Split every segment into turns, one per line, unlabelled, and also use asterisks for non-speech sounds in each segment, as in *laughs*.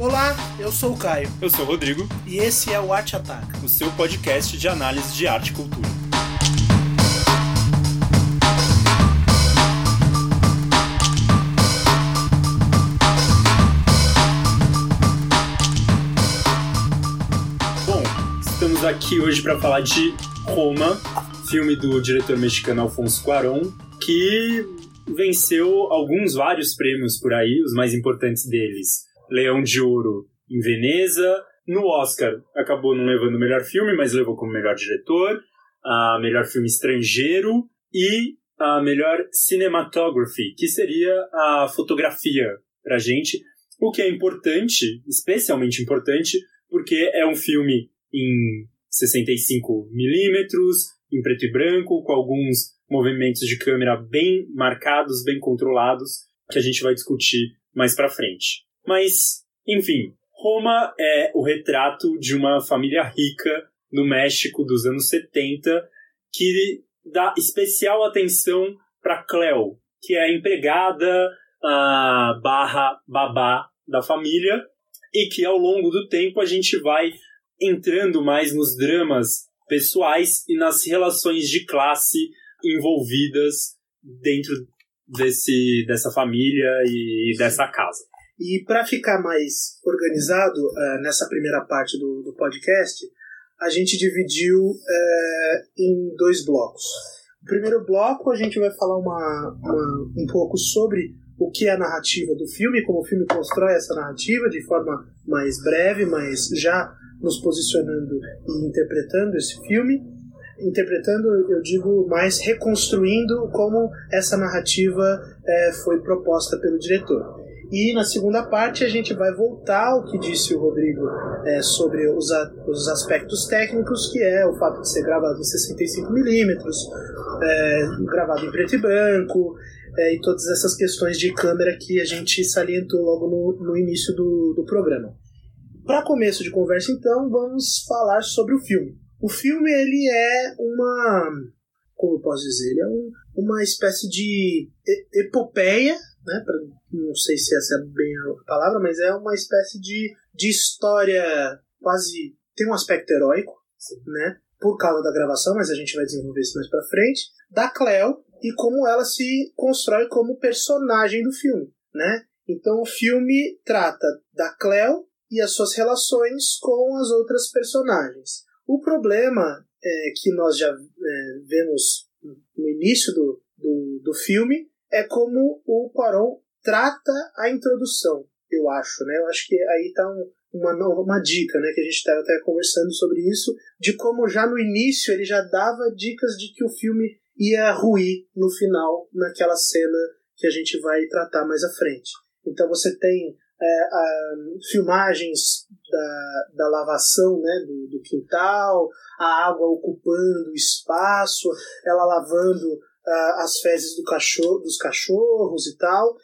Olá, eu sou o Caio.
Eu sou o Rodrigo.
E esse é o Arte Ataca
o seu podcast de análise de arte e cultura. Bom, estamos aqui hoje para falar de Roma, filme do diretor mexicano Alfonso Cuarón, que venceu alguns vários prêmios por aí, os mais importantes deles Leão de Ouro em Veneza. No Oscar, acabou não levando o melhor filme, mas levou como melhor diretor, a melhor filme estrangeiro e a melhor cinematography, que seria a fotografia pra gente, o que é importante, especialmente importante, porque é um filme em 65 milímetros, em preto e branco, com alguns movimentos de câmera bem marcados, bem controlados, que a gente vai discutir mais para frente. Mas, enfim, Roma é o retrato de uma família rica no México dos anos 70 que dá especial atenção para Cleo, que é a empregada barra babá da família e que ao longo do tempo a gente vai entrando mais nos dramas pessoais e nas relações de classe envolvidas dentro desse, dessa família e dessa casa.
E para ficar mais organizado uh, nessa primeira parte do, do, podcast, a gente dividiu uh, em dois blocos. O primeiro bloco a gente vai falar uma, uma, um pouco sobre o que é a narrativa do filme, como o filme constrói essa narrativa de forma mais breve, mas já nos posicionando e interpretando esse filme. Interpretando, eu digo, mais reconstruindo como essa narrativa é, foi proposta pelo diretor. E na segunda parte a gente vai voltar ao que disse o Rodrigo é, sobre os, a, os aspectos técnicos, que é o fato de ser gravado em 65mm, é, gravado em preto e branco, é, e todas essas questões de câmera que a gente salientou logo no, no início do, do programa. Para começo de conversa, então, vamos falar sobre o filme. O filme ele é uma, como eu posso dizer, ele é um, uma espécie de epopeia né? Pra, não sei se essa é bem a palavra, mas é uma espécie de, de história quase. tem um aspecto heróico, né? Por causa da gravação, mas a gente vai desenvolver isso mais pra frente. Da Cleo e como ela se constrói como personagem do filme, né? Então o filme trata da Cleo e as suas relações com as outras personagens. O problema é, que nós já é, vemos no início do, do, do filme é como o Quaron trata a introdução, eu acho, né? Eu acho que aí está um, uma, uma dica, né? Que a gente estava até conversando sobre isso, de como já no início ele já dava dicas de que o filme ia ruir no final, naquela cena que a gente vai tratar mais à frente. Então você tem é, a, filmagens da, da lavação né, do, do quintal, a água ocupando o espaço, ela lavando uh, as fezes do cachorro, dos cachorros e tal.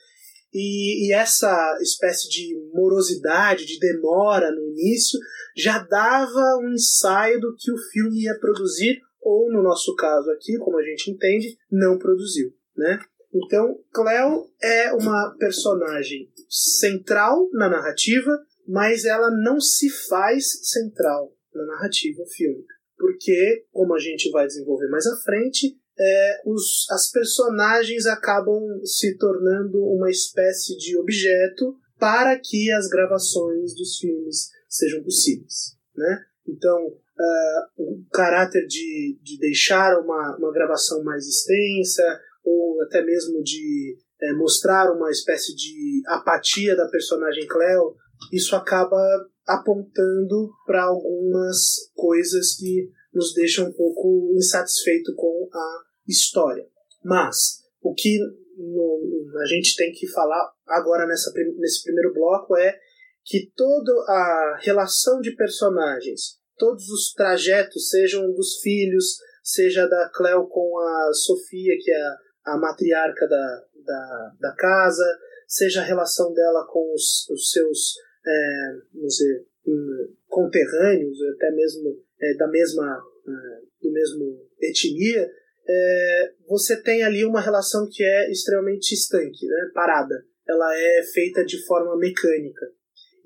E, e, essa espécie de morosidade, de demora no início, já dava um ensaio do que o filme ia produzir, ou no nosso caso aqui, como a gente entende, não produziu. Né? Então, Cleo é uma personagem central na narrativa, mas ela não se faz central na narrativa fílmica. Porque, como a gente vai desenvolver mais à frente, é, os, as personagens acabam se tornando uma espécie de objeto para que as gravações dos filmes sejam possíveis. Né? Então, uh, o caráter de, de deixar uma, uma gravação mais extensa, ou até mesmo de é, mostrar uma espécie de apatia da personagem Cleo, isso acaba apontando para algumas coisas que nos deixam um pouco insatisfeito com a história. Mas o que no, a gente tem que falar agora nessa, nesse primeiro bloco é que toda a relação de personagens, todos os trajetos, sejam dos filhos, seja da Cleo com a Sofia, que é a, a matriarca da, da, da, casa, seja a relação dela com os, os seus é, vamos dizer, hum, conterrâneos, até mesmo é, da mesma, é, do mesmo etnia, é, você tem ali uma relação que é extremamente estanque, né, parada. Ela é feita de forma mecânica.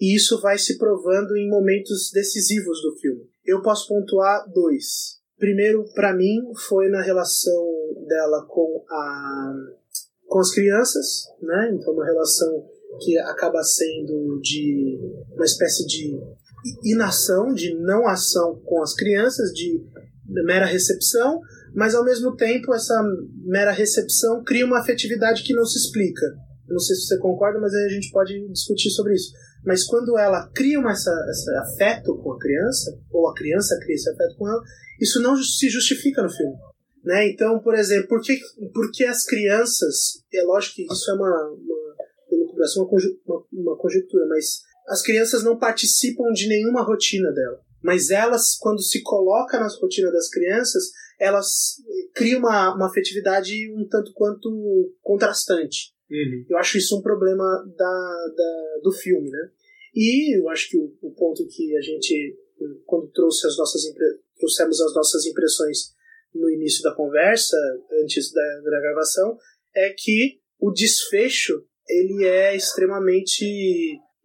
e isso vai se provando em momentos decisivos do filme. Eu posso pontuar dois. Primeiro, para mim, foi na relação dela com a com as crianças, né? Então, uma relação que acaba sendo de uma espécie de inação, de não ação com as crianças, de mera recepção, mas ao mesmo tempo essa mera recepção cria uma afetividade que não se explica. Não sei se você concorda, mas aí a gente pode discutir sobre isso. Mas quando ela cria uma, essa, esse afeto com a criança, ou a criança cria esse afeto com ela, isso não se justifica no filme. Né? Então, por exemplo, por que, por que as crianças. É lógico que isso é uma, uma, uma, uma conjectura, mas as crianças não participam de nenhuma rotina dela. Mas elas, quando se coloca nas rotinas das crianças, elas criam uma, uma afetividade um tanto quanto contrastante.
Uhum.
Eu acho isso um problema da, da, do filme, né? E eu acho que o, o ponto que a gente, quando trouxe as nossas trouxemos as nossas impressões no início da conversa, antes da, da gravação, é que o desfecho ele é extremamente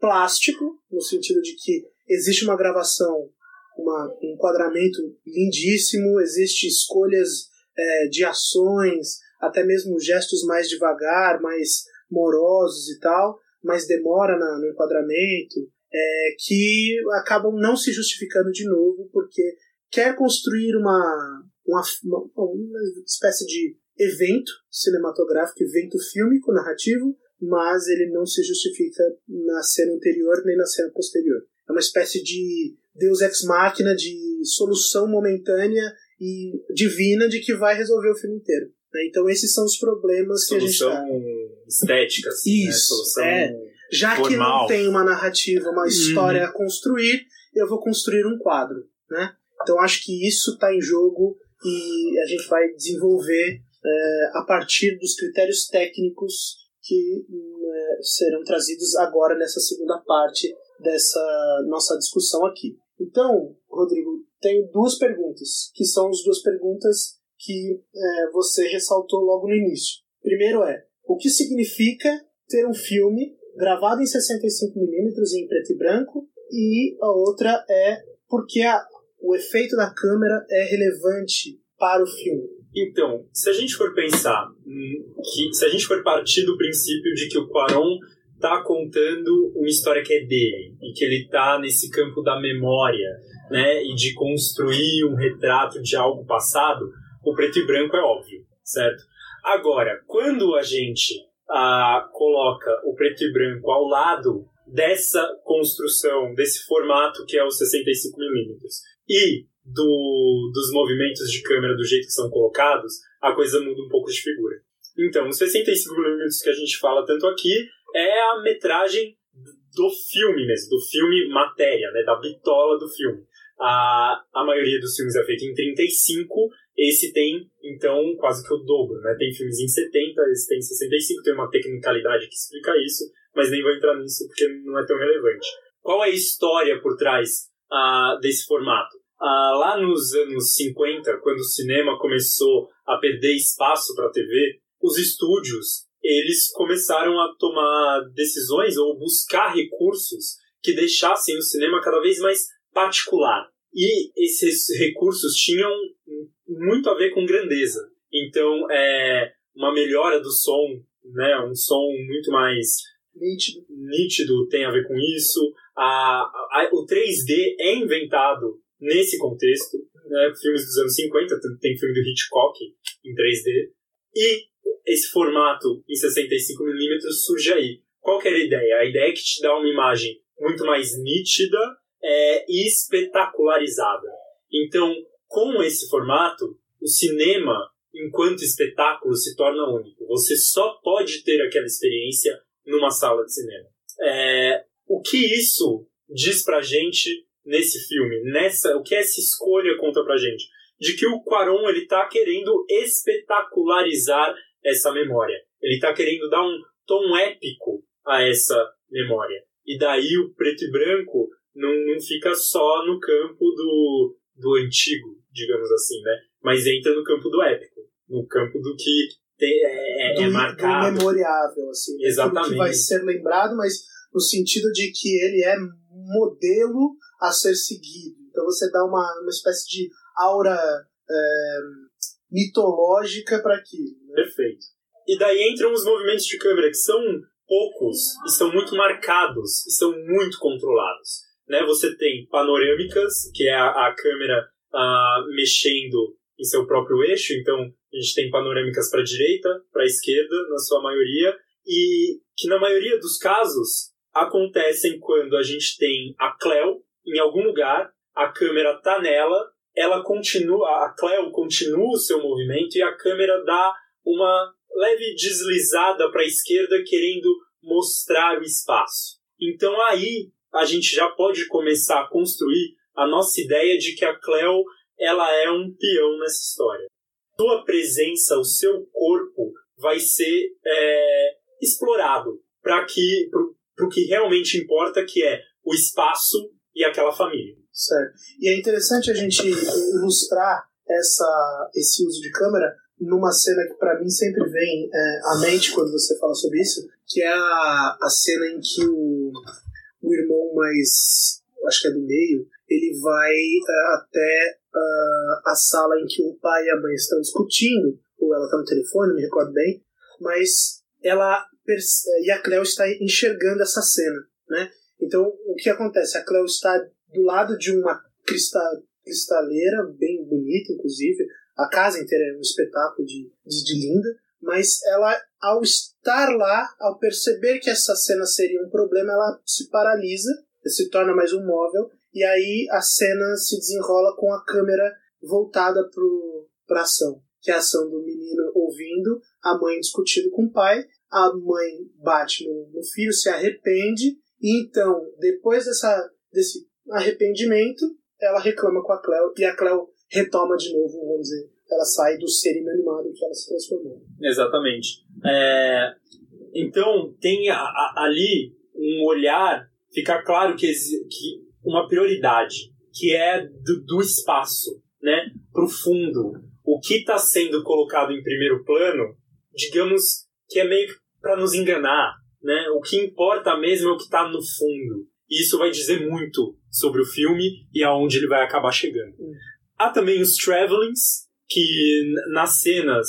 plástico, no sentido de que existe uma gravação, uma, um enquadramento lindíssimo, existe escolhas é, de ações, até mesmo gestos mais devagar, mais morosos e tal, mas demora na, no enquadramento, é, que acabam não se justificando de novo, porque quer construir uma, uma, uma, uma espécie de evento cinematográfico, evento fílmico, narrativo, mas ele não se justifica na cena anterior nem na cena posterior. É uma espécie de Deus ex machina, de solução momentânea e divina de que vai resolver o filme inteiro. Né? Então esses são os problemas que
solução
a gente
tá... estética, assim,
Isso,
né? Solução
é. Já
formal.
que não tem uma narrativa, uma história uhum. a construir, eu vou construir um quadro, né? Então acho que isso está em jogo e a gente vai desenvolver é, a partir dos critérios técnicos que né, serão trazidos agora nessa segunda parte dessa nossa discussão aqui. Então, Rodrigo, tenho duas perguntas, que são as duas perguntas que é, você ressaltou logo no início. Primeiro é, o que significa ter um filme gravado em 65mm em preto e branco? E a outra é, por que o efeito da câmera é relevante para o filme?
Então, se a gente for pensar, que se a gente for partir do princípio de que o Quaron tá contando uma história que é dele e que ele tá nesse campo da memória, né, e de construir um retrato de algo passado, o preto e branco é óbvio, certo? Agora, quando a gente ah, coloca o preto e branco ao lado dessa construção, desse formato que é o 65mm, e do, dos movimentos de câmera do jeito que são colocados, a coisa muda um pouco de figura. Então, os 65mm que a gente fala tanto aqui é a metragem do filme mesmo, do filme matéria, né, da bitola do filme. A, a maioria dos filmes é feita em 35, esse tem, então, quase que o dobro, né? Tem filmes em 70, esse tem em 65, tem uma tecnicalidade que explica isso, mas nem vou entrar nisso porque não é tão relevante. Qual é a história por trás uh, desse formato? Uh, lá nos anos 50, quando o cinema começou a perder espaço para a TV, os estúdios eles começaram a tomar decisões ou buscar recursos que deixassem o cinema cada vez mais particular. E esses recursos tinham muito a ver com grandeza. Então, é uma melhora do som, né, um som muito mais
nítido,
nítido tem a ver com isso. A, a, o 3D é inventado nesse contexto. Né, filmes dos anos 50, tem filme do Hitchcock em 3D. E esse formato em 65mm surge aí. Qual que era a ideia? A ideia é que te dá uma imagem muito mais nítida é, e espetacularizada. Então, com esse formato, o cinema, enquanto espetáculo, se torna único. Você só pode ter aquela experiência numa sala de cinema. É, o que isso diz pra gente nesse filme? Nessa, o que essa escolha conta pra gente? De que o Quaron ele tá querendo espetacularizar essa memória. Ele está querendo dar um tom épico a essa memória. E daí o preto e branco não, não fica só no campo do, do antigo, digamos assim, né? Mas entra no campo do épico, no campo do que é, é,
do,
é marcado.
Do memoriável, assim.
Exatamente.
Que vai ser lembrado, mas no sentido de que ele é modelo a ser seguido. Então você dá uma, uma espécie de aura é, mitológica para aquilo. Né?
Perfeito. E daí entram os movimentos de câmera que são poucos e são muito marcados e são muito controlados. Né? Você tem panorâmicas, que é a, a câmera uh, mexendo em seu próprio eixo, então a gente tem panorâmicas para a direita, para a esquerda, na sua maioria, e que na maioria dos casos acontecem quando a gente tem a Cleo em algum lugar, a câmera tá nela, ela continua, a Cleo continua o seu movimento e a câmera dá uma leve deslizada para a esquerda querendo mostrar o espaço. Então aí a gente já pode começar a construir a nossa ideia de que a Cleo ela é um peão nessa história. Sua presença, o seu corpo vai ser é, explorado para que para o que realmente importa, que é o espaço e aquela família.
Certo. E é interessante a gente ilustrar essa, esse uso de câmera numa cena que para mim sempre vem é, à mente quando você fala sobre isso, que é a, a cena em que o, o irmão mais, acho que é do meio, ele vai uh, até uh, a sala em que o pai e a mãe estão discutindo, ou ela está no telefone, me recordo bem, mas ela e a Cleo está enxergando essa cena, né? Então, o que acontece? A Cleo está do lado de uma cristal, cristaleira, bem bonita, inclusive. A casa inteira é um espetáculo de, de, de linda, mas ela, ao estar lá, ao perceber que essa cena seria um problema, ela se paralisa, se torna mais um móvel. E aí a cena se desenrola com a câmera voltada para a ação, que é a ação do menino ouvindo, a mãe discutindo com o pai, a mãe bate no, no filho, se arrepende, então, depois dessa, desse arrependimento, ela reclama com a Cleo, e a Cleo retoma de novo, vamos dizer, ela sai do ser inanimado que ela se transformou.
Exatamente. É, então, tem a, a, ali um olhar, fica claro que, que uma prioridade, que é do, do espaço, né, para o fundo. O que está sendo colocado em primeiro plano, digamos que é meio para nos enganar, né? O que importa mesmo é o que está no fundo. E isso vai dizer muito sobre o filme e aonde ele vai acabar chegando. Hum. Há também os travelings, que nas cenas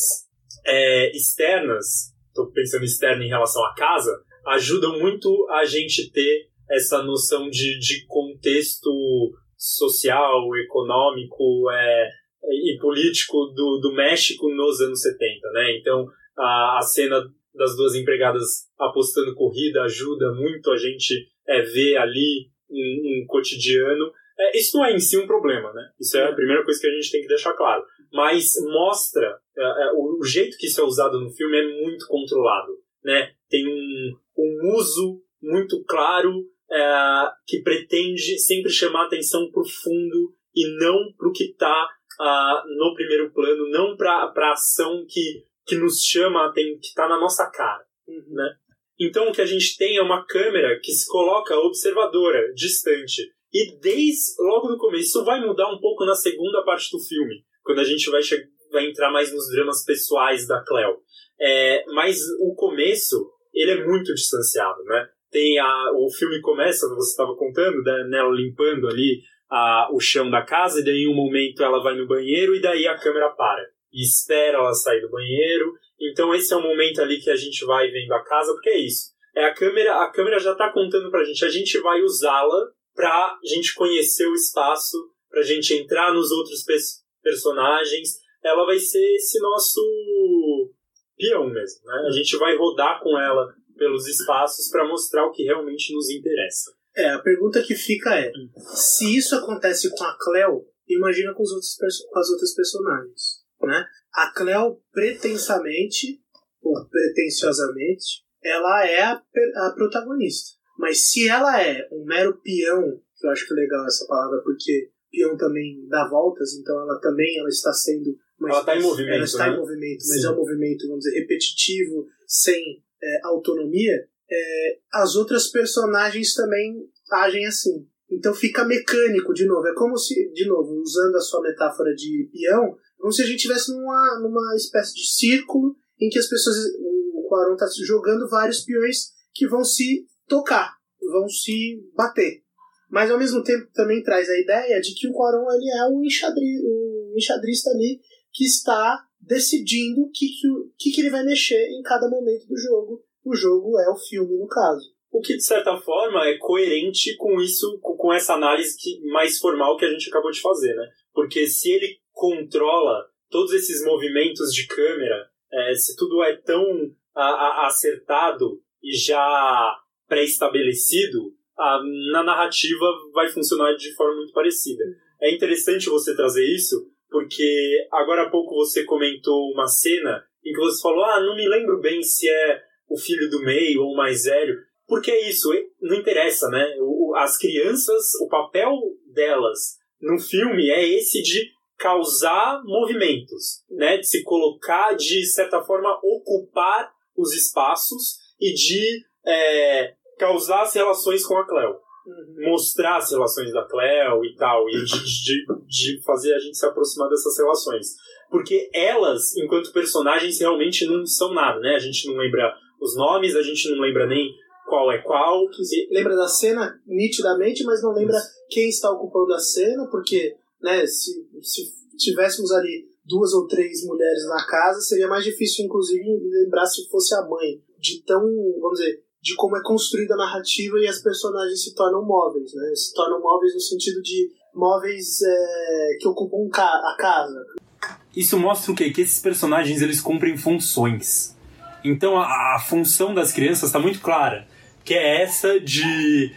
é, externas, estou pensando externo em relação à casa, ajudam muito a gente ter essa noção de, de contexto social, econômico é, e político do, do México nos anos 70, né? Então, a, a cena das duas empregadas apostando corrida ajuda muito a gente é, ver ali um, um cotidiano. É, isso não é em si um problema, né? Isso é a primeira coisa que a gente tem que deixar claro. Mas mostra é, é o, jeito que isso é usado no filme é muito controlado, né? Tem um, um uso muito claro é, que pretende sempre chamar atenção para o fundo e não para o que está uh, ah, no primeiro plano, não para a ação que, que nos chama, tem, que está na nossa cara. Uhum. Né? Então o que a gente tem é uma câmera que se coloca observadora, distante. E desde logo no começo, isso vai mudar um pouco na segunda parte do filme, quando a gente vai, vai entrar mais nos dramas pessoais da Cleo. É, mas o começo, ele é muito distanciado, né? tem a, o filme começa, você estava contando, né, nela limpando ali a, o chão da casa, e daí em um momento ela vai no banheiro e daí a câmera para. E espera ela sair do banheiro. Então esse é o momento ali que a gente vai vendo a casa, porque é isso. É a câmera, a câmera já está contando pra gente, a gente vai usá-la pra gente conhecer o espaço, pra gente entrar nos outros pe personagens. Ela vai ser esse nosso peão mesmo, né? A gente vai rodar com ela pelos espaços para mostrar o que realmente nos interessa.
É, a pergunta que fica é: se isso acontece com a Cleo, imagina com, os outros, com as outras personagens. Né? A Cleo, pretensamente, ou pretensiosamente, ela é a, a protagonista. Mas se ela é um mero peão, que eu acho que é legal essa palavra, porque peão também dá voltas, então ela também ela está sendo.
ela está em movimento.
Ela está
né?
em movimento, mas Sim. é um movimento, vamos dizer, repetitivo, sem é, autonomia, é, as outras personagens também agem assim. Então fica mecânico de novo. É como se, de novo, usando a sua metáfora de peão, como se a gente estivesse numa, numa espécie de círculo em que as pessoas. O Quaron está jogando vários peões que vão se tocar. vão se bater. Mas ao mesmo tempo também traz a ideia de que o Quaron ele é o, enxadri, o enxadrista ali que está decidindo o que, que, que ele vai mexer em cada momento do jogo. O jogo é o filme, no caso.
O que, de certa forma, é coerente com isso, com essa análise que, mais formal que a gente acabou de fazer, né? Porque se ele controla todos esses movimentos de câmera, é, se tudo é tão a, a, acertado e já pré-estabelecido, na narrativa vai funcionar de forma muito parecida. É interessante você trazer isso, porque agora há pouco você comentou uma cena em que você falou: Ah, não me lembro bem se é o filho do meio ou o mais velho. Porque é isso, não interessa, né? as crianças, o papel delas no filme é esse de causar movimentos, né? De se colocar, de certa forma, ocupar os espaços e de é, causar as relações com a Cleo. Uhum. Mostrar as relações da Cleo e tal, e de, de, de fazer a gente se aproximar dessas relações. Porque elas, enquanto personagens, realmente não são nada, né? A gente não lembra os nomes, a gente não lembra nem qual é qual.
Lembra da cena nitidamente, mas não lembra Isso. quem está ocupando a cena, porque né, se, se tivéssemos ali duas ou três mulheres na casa, seria mais difícil, inclusive, lembrar se fosse a mãe. De tão, vamos dizer, de como é construída a narrativa e as personagens se tornam móveis, né? Se tornam móveis no sentido de móveis é, que ocupam a casa.
Isso mostra o quê? Que esses personagens eles cumprem funções. Então a, a função das crianças está muito clara, que é essa de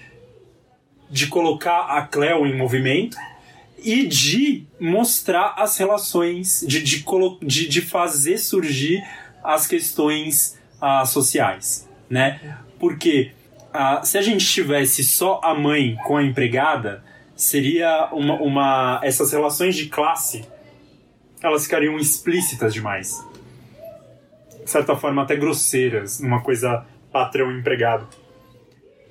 de colocar a Cleo em movimento e de mostrar as relações, de, de, de, de fazer surgir as questões uh, sociais, né? Porque uh, se a gente tivesse só a mãe com a empregada, seria uma, uma essas relações de classe elas ficariam explícitas demais. De certa forma até grosseiras, numa coisa patrão empregado.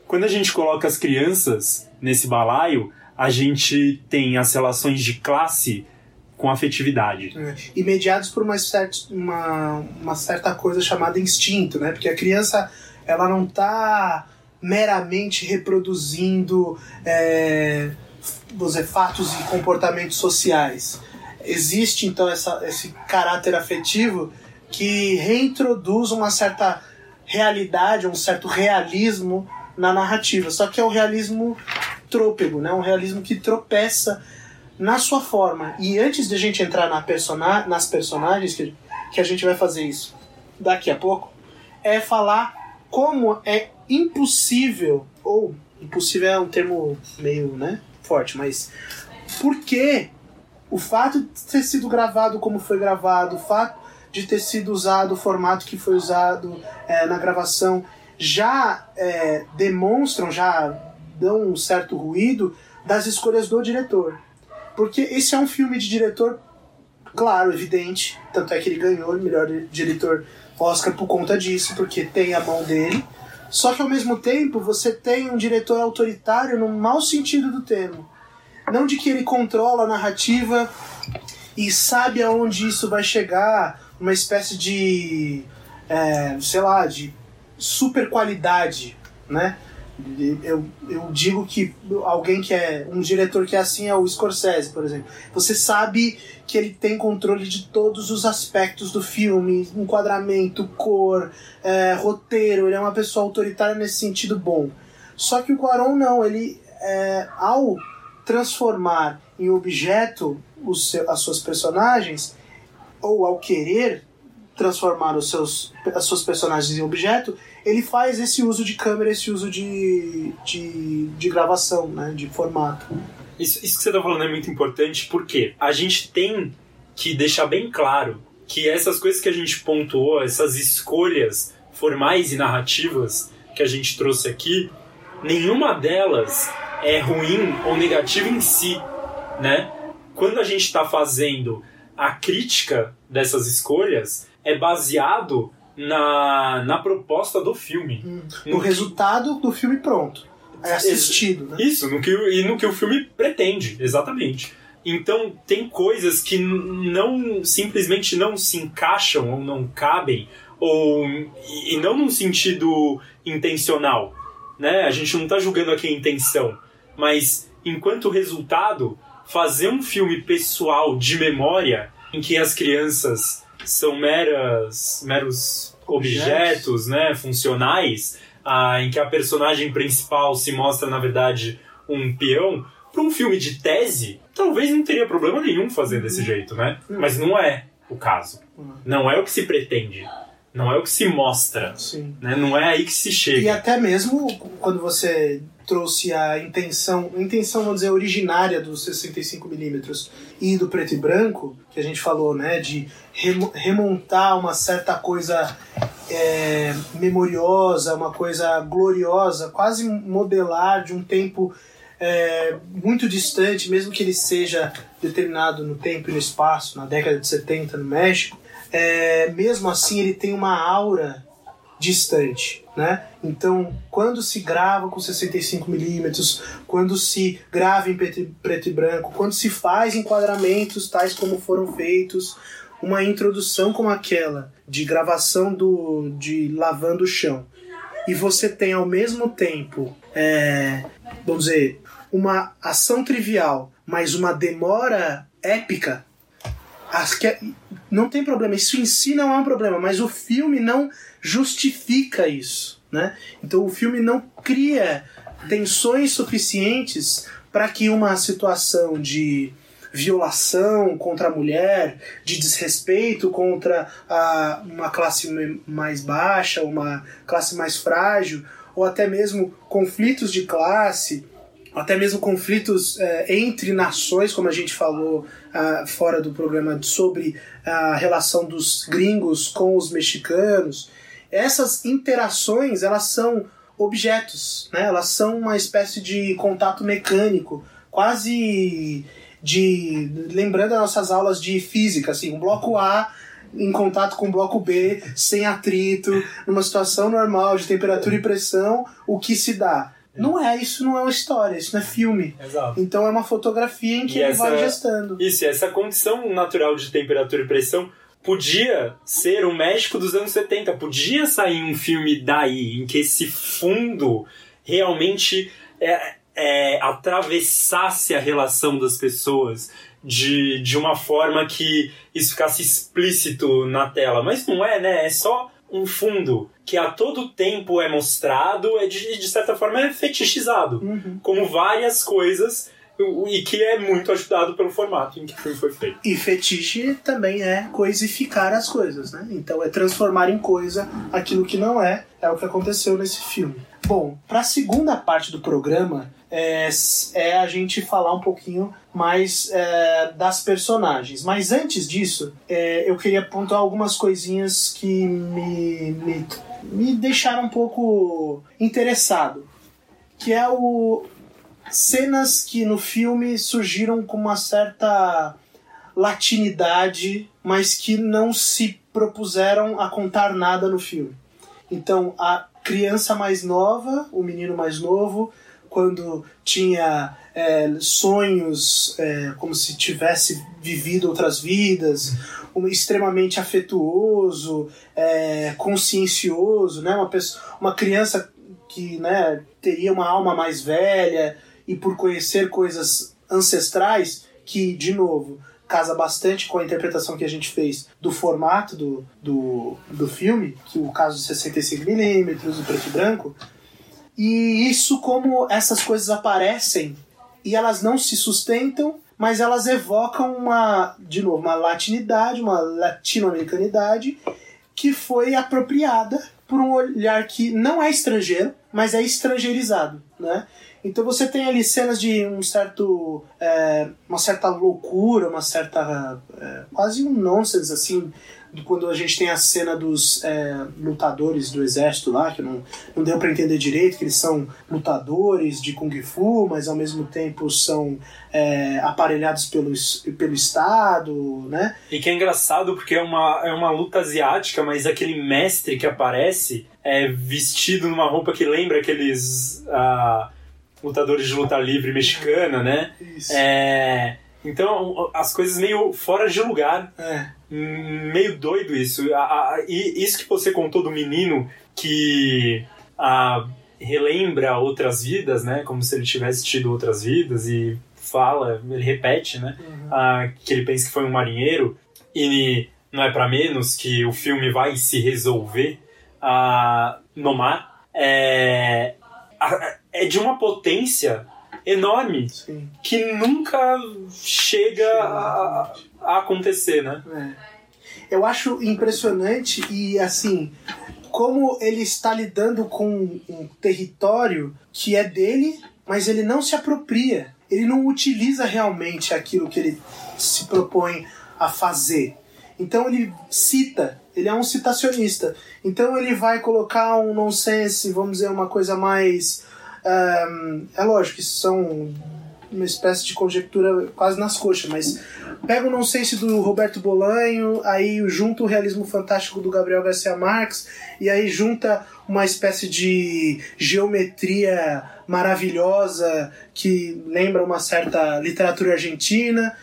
Quando a gente coloca as crianças nesse balaio, a gente tem as relações de classe com afetividade.
É. E mediados por uma certa, uma, uma certa coisa chamada instinto, né? Porque a criança, ela não está meramente reproduzindo é, dizer, fatos e comportamentos sociais. Existe, então, essa, esse caráter afetivo que reintroduz uma certa realidade, um certo realismo na narrativa. Só que é o realismo trôpego, né? Um realismo que tropeça na sua forma. E antes de a gente entrar na persona nas personagens, que, que a gente vai fazer isso daqui a pouco, é falar como é impossível, ou impossível é um termo meio né, forte, mas por que o fato de ter sido gravado como foi gravado, o fato de ter sido usado o formato que foi usado é, na gravação, já é, demonstram, já dão um certo ruído das escolhas do diretor. Porque esse é um filme de diretor, claro, evidente, tanto é que ele ganhou o melhor diretor Oscar por conta disso, porque tem a mão dele. Só que ao mesmo tempo você tem um diretor autoritário no mau sentido do termo. Não de que ele controla a narrativa e sabe aonde isso vai chegar, uma espécie de. É, sei lá, de super qualidade, né? Eu, eu digo que alguém que é um diretor que é assim é o Scorsese, por exemplo. Você sabe que ele tem controle de todos os aspectos do filme, enquadramento, cor, é, roteiro. Ele é uma pessoa autoritária nesse sentido bom. Só que o Quaron não, ele é, ao transformar em objeto os as suas personagens ou ao querer transformar os seus, as suas personagens em objeto, ele faz esse uso de câmera, esse uso de, de, de gravação, né, de formato.
Isso, isso que você está falando é muito importante porque a gente tem que deixar bem claro que essas coisas que a gente pontuou, essas escolhas formais e narrativas que a gente trouxe aqui, nenhuma delas é ruim ou negativa em si, né? Quando a gente está fazendo a crítica dessas escolhas, é baseado na, na proposta do filme.
Hum, no, no resultado do filme pronto. É assistido, né?
Isso, no que, e no que o filme pretende, exatamente. Então tem coisas que não simplesmente não se encaixam ou não cabem, ou e não num sentido intencional, né? A gente não tá julgando aqui a intenção, mas enquanto resultado, fazer um filme pessoal de memória em que as crianças são meras, meros objetos, né, funcionais, ah, em que a personagem principal se mostra, na verdade, um peão, para um filme de tese, talvez não teria problema nenhum fazer desse jeito, né? Mas não é o caso. Não é o que se pretende. Não é o que se mostra.
Sim.
Né? Não é aí que se chega.
E até mesmo quando você trouxe a intenção, a intenção, vamos dizer, originária dos 65mm e do preto e branco, que a gente falou, né, de remontar uma certa coisa é, memoriosa, uma coisa gloriosa, quase modelar de um tempo é, muito distante, mesmo que ele seja determinado no tempo e no espaço, na década de 70 no México, é, mesmo assim ele tem uma aura distante, né? Então, quando se grava com 65 milímetros, quando se grava em preto e branco, quando se faz enquadramentos tais como foram feitos, uma introdução como aquela de gravação do de lavando o chão, e você tem ao mesmo tempo, é, vamos dizer, uma ação trivial, mas uma demora épica, é, não tem problema. Isso em si não é um problema, mas o filme não justifica isso, né? Então o filme não cria tensões suficientes para que uma situação de violação contra a mulher, de desrespeito contra a, uma classe mais baixa, uma classe mais frágil, ou até mesmo conflitos de classe, até mesmo conflitos é, entre nações, como a gente falou uh, fora do programa, sobre a relação dos gringos com os mexicanos. Essas interações, elas são objetos, né? elas são uma espécie de contato mecânico, quase de. lembrando as nossas aulas de física, assim, um bloco A em contato com o bloco B, sem atrito, numa situação normal de temperatura e pressão, o que se dá? Não é, isso não é uma história, isso não é filme.
Exato.
Então é uma fotografia em que e ele essa, vai gestando.
Isso, essa condição natural de temperatura e pressão podia ser o México dos anos 70. Podia sair um filme daí, em que esse fundo realmente é, é, atravessasse a relação das pessoas de, de uma forma que isso ficasse explícito na tela. Mas não é, né? É só um fundo que a todo tempo é mostrado é de, de certa forma é fetichizado
uhum.
como várias coisas e que é muito ajudado pelo formato em que o filme foi feito.
E fetiche também é coisificar as coisas, né? Então é transformar em coisa aquilo que não é, é o que aconteceu nesse filme. Bom, para a segunda parte do programa, é, é a gente falar um pouquinho mais é, das personagens. Mas antes disso, é, eu queria pontuar algumas coisinhas que me, me, me deixaram um pouco interessado. Que é o cenas que no filme surgiram com uma certa latinidade, mas que não se propuseram a contar nada no filme. Então, a criança mais nova, o menino mais novo, quando tinha é, sonhos é, como se tivesse vivido outras vidas, um, extremamente afetuoso, é, consciencioso, né? uma, pessoa, uma criança que né, teria uma alma mais velha e por conhecer coisas ancestrais que, de novo, casa bastante com a interpretação que a gente fez do formato do, do, do filme, que o caso de 65mm, o preto e branco, e isso, como essas coisas aparecem e elas não se sustentam, mas elas evocam uma, de novo, uma latinidade, uma latino-americanidade que foi apropriada por um olhar que não é estrangeiro, mas é estrangeirizado, né? Então você tem ali cenas de um certo, é, uma certa loucura, uma certa é, quase um nonsense assim quando a gente tem a cena dos é, lutadores do exército lá, que não, não deu para entender direito, que eles são lutadores de Kung Fu, mas ao mesmo tempo são é, aparelhados pelo, pelo Estado, né?
E que é engraçado porque é uma, é uma luta asiática, mas aquele mestre que aparece é vestido numa roupa que lembra aqueles uh, lutadores de luta livre mexicana, né?
Isso.
É então, as coisas meio fora de lugar.
É.
Meio doido isso. A, a, e isso que você contou do menino que a, relembra outras vidas, né? Como se ele tivesse tido outras vidas e fala, ele repete, né? Uhum. Ah, que ele pensa que foi um marinheiro e não é para menos que o filme vai se resolver no mar. É, é de uma potência enorme Sim. que nunca chega a, a, acontecer, né?
É. Eu acho impressionante e assim como ele está lidando com um território que é dele, mas ele não se apropria. Ele não utiliza realmente aquilo que ele se propõe a fazer. Então ele cita, ele é um citacionista. Então ele vai colocar um nonsense, vamos dizer, uma coisa mais. Um, é lógico que são uma espécie de conjectura quase nas coxas, mas pega o nonsense do Roberto Bolanho, aí junta o realismo fantástico do Gabriel Garcia Marques, e aí junta uma espécie de geometria maravilhosa que lembra uma certa literatura argentina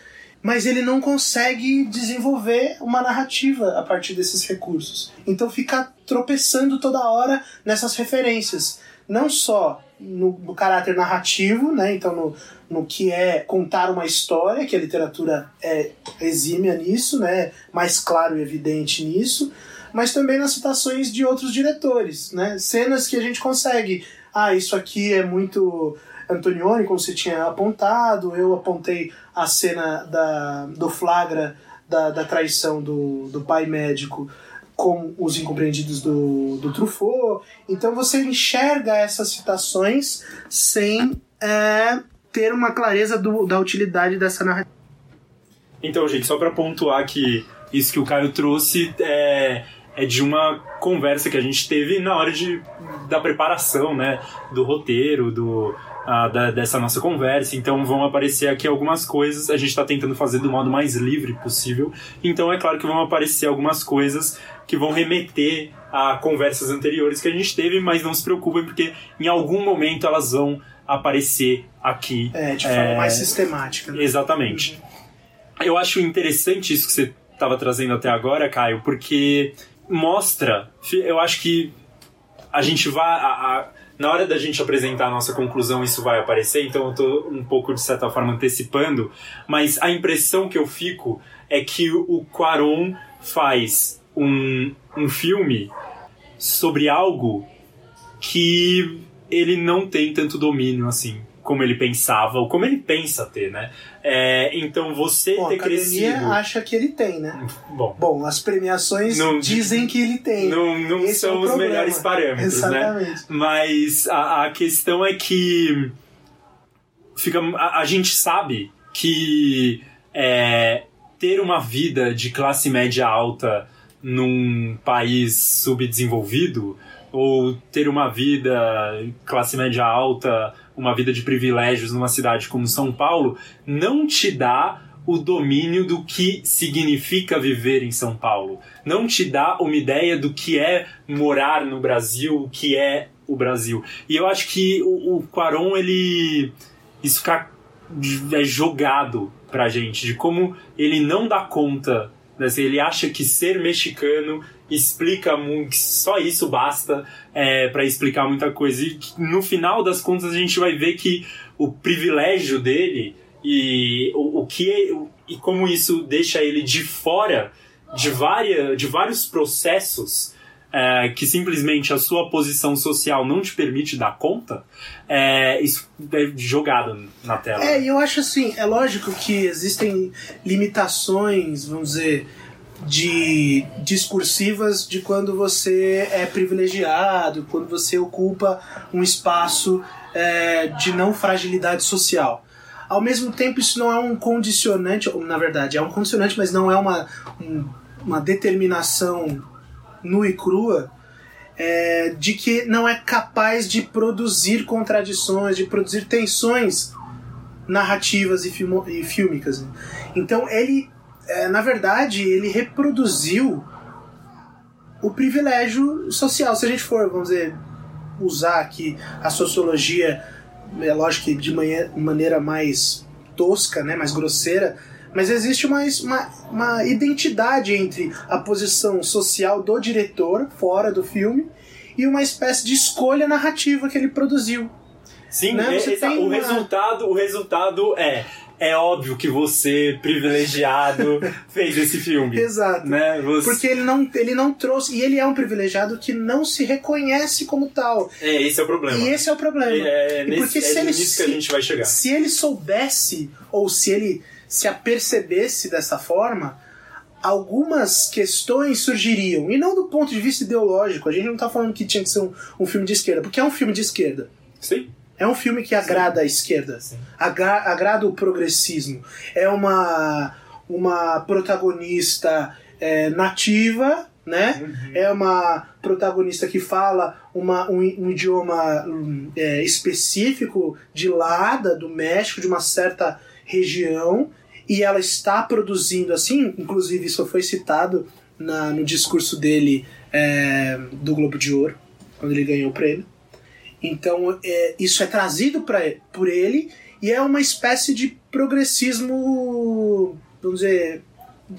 mas ele não consegue desenvolver uma narrativa a partir desses recursos. Então fica tropeçando toda hora nessas referências, não só no, no caráter narrativo, né? Então no, no que é contar uma história, que a literatura é exímia nisso, né? Mais claro e evidente nisso, mas também nas citações de outros diretores, né? Cenas que a gente consegue, ah, isso aqui é muito Antonioni, como você tinha apontado, eu apontei a cena da, do flagra da, da traição do, do pai médico com os incompreendidos do, do Truffaut. Então você enxerga essas citações sem é, ter uma clareza do, da utilidade dessa narrativa.
Então, gente, só para pontuar que isso que o Caio trouxe é, é de uma conversa que a gente teve na hora de, da preparação, né? Do roteiro, do, uh, da, dessa nossa conversa. Então vão aparecer aqui algumas coisas. A gente está tentando fazer do modo mais livre possível. Então é claro que vão aparecer algumas coisas que vão remeter a conversas anteriores que a gente teve, mas não se preocupem porque em algum momento elas vão aparecer aqui.
É, de forma é... mais sistemática.
Né? Exatamente. Uhum. Eu acho interessante isso que você estava trazendo até agora, Caio, porque mostra, eu acho que a gente vai. A, a, na hora da gente apresentar a nossa conclusão, isso vai aparecer, então eu tô um pouco, de certa forma, antecipando, mas a impressão que eu fico é que o Quaron faz um, um filme sobre algo que ele não tem tanto domínio assim como ele pensava, ou como ele pensa ter, né? É, então você Bom, ter a crescido.
acha que ele tem, né?
Bom,
Bom as premiações não, dizem que ele tem.
Não, não Esse são é os melhores parâmetros, né? Exatamente. né? Mas a, a questão é que fica, a, a gente sabe que é, ter uma vida de classe média alta num país subdesenvolvido ou ter uma vida classe média alta uma vida de privilégios numa cidade como São Paulo, não te dá o domínio do que significa viver em São Paulo. Não te dá uma ideia do que é morar no Brasil, o que é o Brasil. E eu acho que o, o Quaron, ele. Isso fica é jogado pra gente, de como ele não dá conta. Né? Ele acha que ser mexicano explica muito, só isso basta é, para explicar muita coisa. E no final das contas a gente vai ver que o privilégio dele e o, o que é, e como isso deixa ele de fora de, várias, de vários processos é, que simplesmente a sua posição social não te permite dar conta, é, isso é jogado na tela.
É, e eu acho assim, é lógico que existem limitações, vamos dizer, de discursivas de quando você é privilegiado, quando você ocupa um espaço é, de não fragilidade social. Ao mesmo tempo, isso não é um condicionante, na verdade, é um condicionante, mas não é uma, um, uma determinação nua e crua é, de que não é capaz de produzir contradições, de produzir tensões narrativas e, filmo, e fílmicas. Então ele é, na verdade, ele reproduziu o privilégio social. Se a gente for, vamos dizer, usar aqui a sociologia, é lógico que de manhã, maneira mais tosca, né, mais grosseira, mas existe uma, uma, uma identidade entre a posição social do diretor, fora do filme, e uma espécie de escolha narrativa que ele produziu.
Sim,
Né,
é-
tem
o
uma-
resultado, o resultado é é óbvio que você privilegiado *laughs* fez esse filme,
Exato.
né? Você,
Porque ele não, ele não trouxe. E ele é um privilegiado que não se reconhece como tal.
é esse é o problema.
E esse é o problema.
É, é
E
nesse,
porque
é
se ele
nisso que a
se-
gente vai chegar.
Se ele soubesse, ou se ele se apercebesse dessa forma, algumas questões surgiriam. E não do ponto de vista ideológico. A gente não tá falando que tinha que ser um, um filme de esquerda, porque é um filme de esquerda.
Sim.
É um filme que agrada a esquerda,
Sim.
agra- agrada o progressismo. É uma, uma protagonista é, nativa, né? É uma protagonista que fala uma, um, um idioma hum, é, específico de lá, da- do México, de uma certa região, e ela está produzindo assim, inclusive isso foi citado na- no discurso dele é, do Globo de Ouro, quando ele ganhou o prêmio. Então, é, isso é trazido pra, por ele e é uma espécie de progressismo, vamos dizer,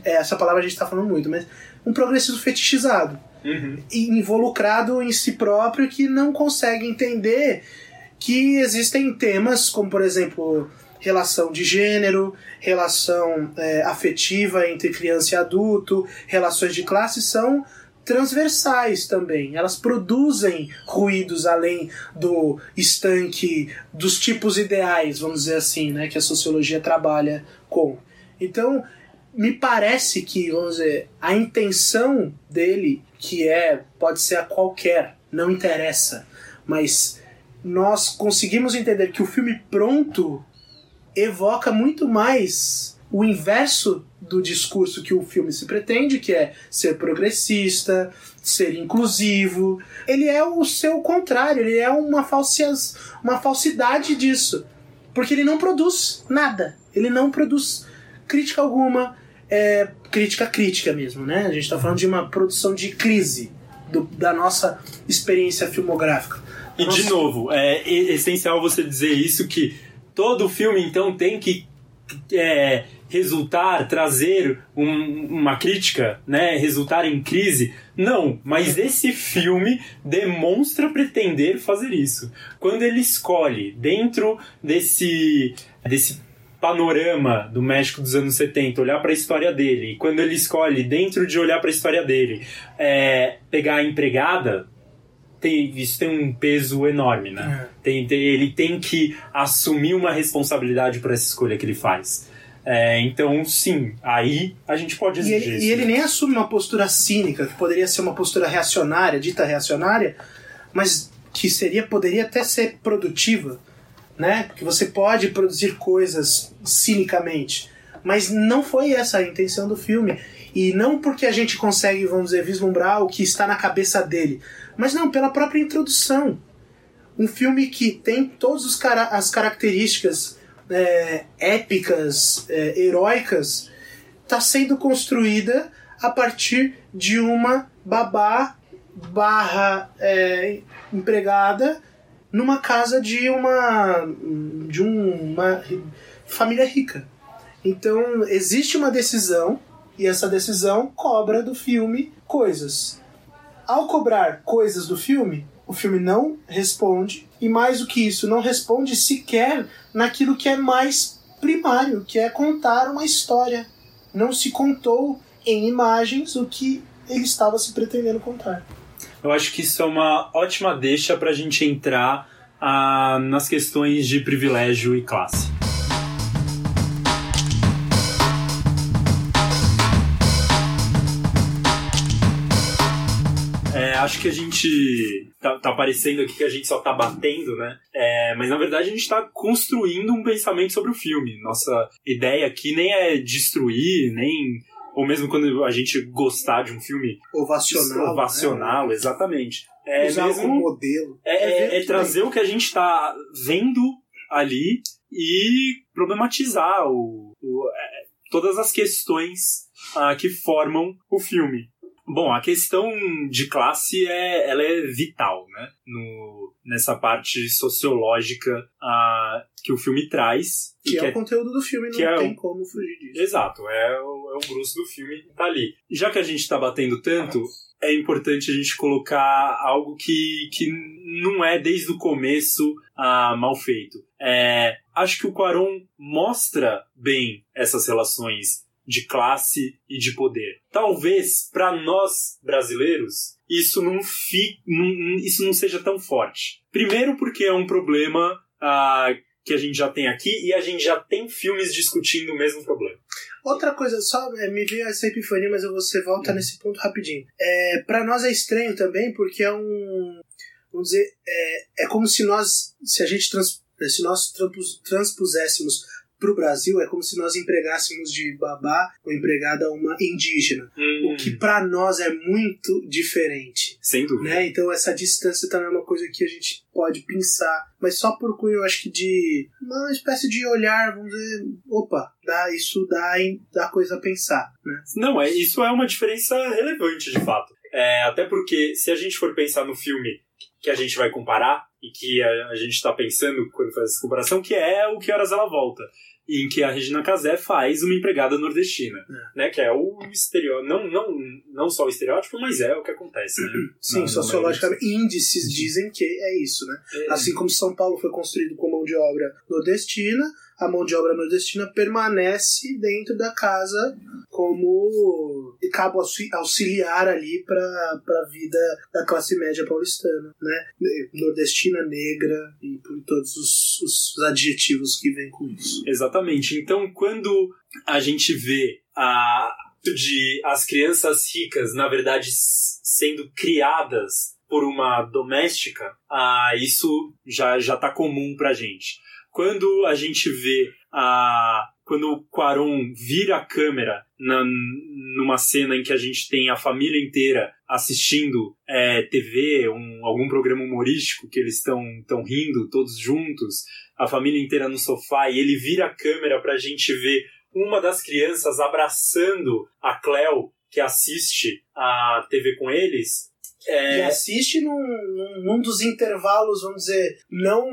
é, essa palavra a gente está falando muito, mas um progressismo fetichizado,
Uhum.
involucrado em si próprio que não consegue entender que existem temas como, por exemplo, relação de gênero, relação é, afetiva entre criança e adulto, relações de classe são transversais também. Elas produzem ruídos além do estanque dos tipos ideais, vamos dizer assim, né, que a sociologia trabalha com. Então, me parece que, vamos dizer, a intenção dele, que é, pode ser a qualquer, não interessa, mas nós conseguimos entender que o filme pronto evoca muito mais o inverso do discurso que o filme se pretende, que é ser progressista, ser inclusivo. Ele é o seu contrário, ele é uma, falsias, uma falsidade disso. Porque ele não produz nada. Ele não produz crítica alguma, é, crítica crítica mesmo, né? A gente está falando de uma produção de crise do- da nossa experiência filmográfica.
E de
Nossa.
novo, é essencial você dizer isso que todo filme então tem que é, resultar, trazer um- uma crítica, né, resultar em crise. Não, mas esse filme demonstra pretender fazer isso. Quando ele escolhe dentro desse desse panorama do México dos anos 70, olhar para a história dele, e quando ele escolhe dentro de olhar para a história dele, é, pegar a empregada, tem, isso tem um peso enorme, né? Tem, tem- ele tem que assumir uma responsabilidade por essa escolha que ele faz. É, então, sim, aí a gente pode
E
exigir
ele,
isso.
e ele nem assume uma postura cínica, que poderia ser uma postura reacionária, dita reacionária, mas que seria poderia até ser produtiva, né? Porque você pode produzir coisas cinicamente, mas não foi essa a intenção do filme. E não porque a gente consegue, vamos dizer, vislumbrar o que está na cabeça dele, mas não pela própria introdução. Um filme que tem todas cara as características é, épicas, é, heróicas, está sendo construída a partir de uma babá barra é, empregada numa casa de uma de um- uma família rica. Então existe uma decisão e essa decisão cobra do filme coisas. Ao cobrar coisas do filme, o filme não responde e mais do que isso, não responde sequer naquilo que é mais primário, que é contar uma história. Não se contou em imagens o que ele estava se pretendendo contar.
Eu acho que isso é uma ótima deixa pra gente entrar ah, nas questões de privilégio e classe. Acho que a gente tá, tá parecendo aqui que a gente só tá batendo, né? É, mas na verdade a gente tá construindo um pensamento sobre o filme. Nossa ideia aqui nem é destruir, nem. Ou mesmo quando a gente gostar de um filme,
Ovacional.
ovacional, exatamente.
Né?
É
Usar
mesmo
como modelo.
é, é- é
ver
trazer o que a gente está vendo ali e problematizar o, o- é, todas as questões ah, que formam o filme. Bom, a questão de classe é, ela é vital, né? No, nessa parte sociológica a, que o filme traz.
Que é que o conteúdo do filme, não é tem o... como fugir disso.
Exato, é o, é o grosso do filme tá ali. Já que a gente tá batendo tanto, é importante a gente colocar algo que, que não é desde o começo ah, mal feito. É, acho que o Quaron mostra bem essas relações de classe e de poder. Talvez para nós brasileiros isso não, fi, não, isso não seja tão forte. Primeiro porque é um problema ah, que a gente já tem aqui e a gente já tem filmes discutindo o mesmo problema.
Outra coisa, só é, me veio essa epifania, mas você volta hum. nesse ponto rapidinho. É, para nós é estranho também, porque é um. Vamos dizer, é, é como se nós. Se a gente trans, se nós transpuséssemos para o Brasil é como se nós empregássemos de babá ou empregada uma indígena, hum. o que para nós é muito diferente.
Sem dúvida.
Né? Então essa distância também é uma coisa que a gente pode pensar, mas só por cunho, eu acho que de uma espécie de olhar, vamos dizer, opa, dá, isso dá, dá coisa a pensar. Né?
Não, é, isso é uma diferença relevante de fato. É, até porque se a gente for pensar no filme que a gente vai comparar e que a, a gente está pensando quando faz essa comparação, que é o Que Horas Ela Volta em que a Regina Casé faz uma empregada nordestina, é. né? Que é o estereótipo, não, não, não só o estereótipo, mas é o que acontece, né? *clears throat*
Sim, na, sociologicamente, índices dizem que é isso, né? É. Assim como São Paulo foi construído com mão de obra nordestina, a mão de obra nordestina permanece dentro da casa como cabo auxiliar ali para a vida da classe média paulistana, né? Nordestina, negra e por todos os, os adjetivos que vêm com isso.
Exatamente. Então, quando a gente vê a de as crianças ricas, na verdade, sendo criadas por uma doméstica, ah, isso já já tá comum pra gente. Quando a gente vê a. Quando o Quaron vira a câmera na, numa cena em que a gente tem a família inteira assistindo é, TV, um, algum programa humorístico que eles estão tão rindo todos juntos, a família inteira no sofá, e ele vira a câmera pra gente ver uma das crianças abraçando a Cleo, que assiste a TV com eles,
é... E assiste num, num, num, dos intervalos, vamos dizer, não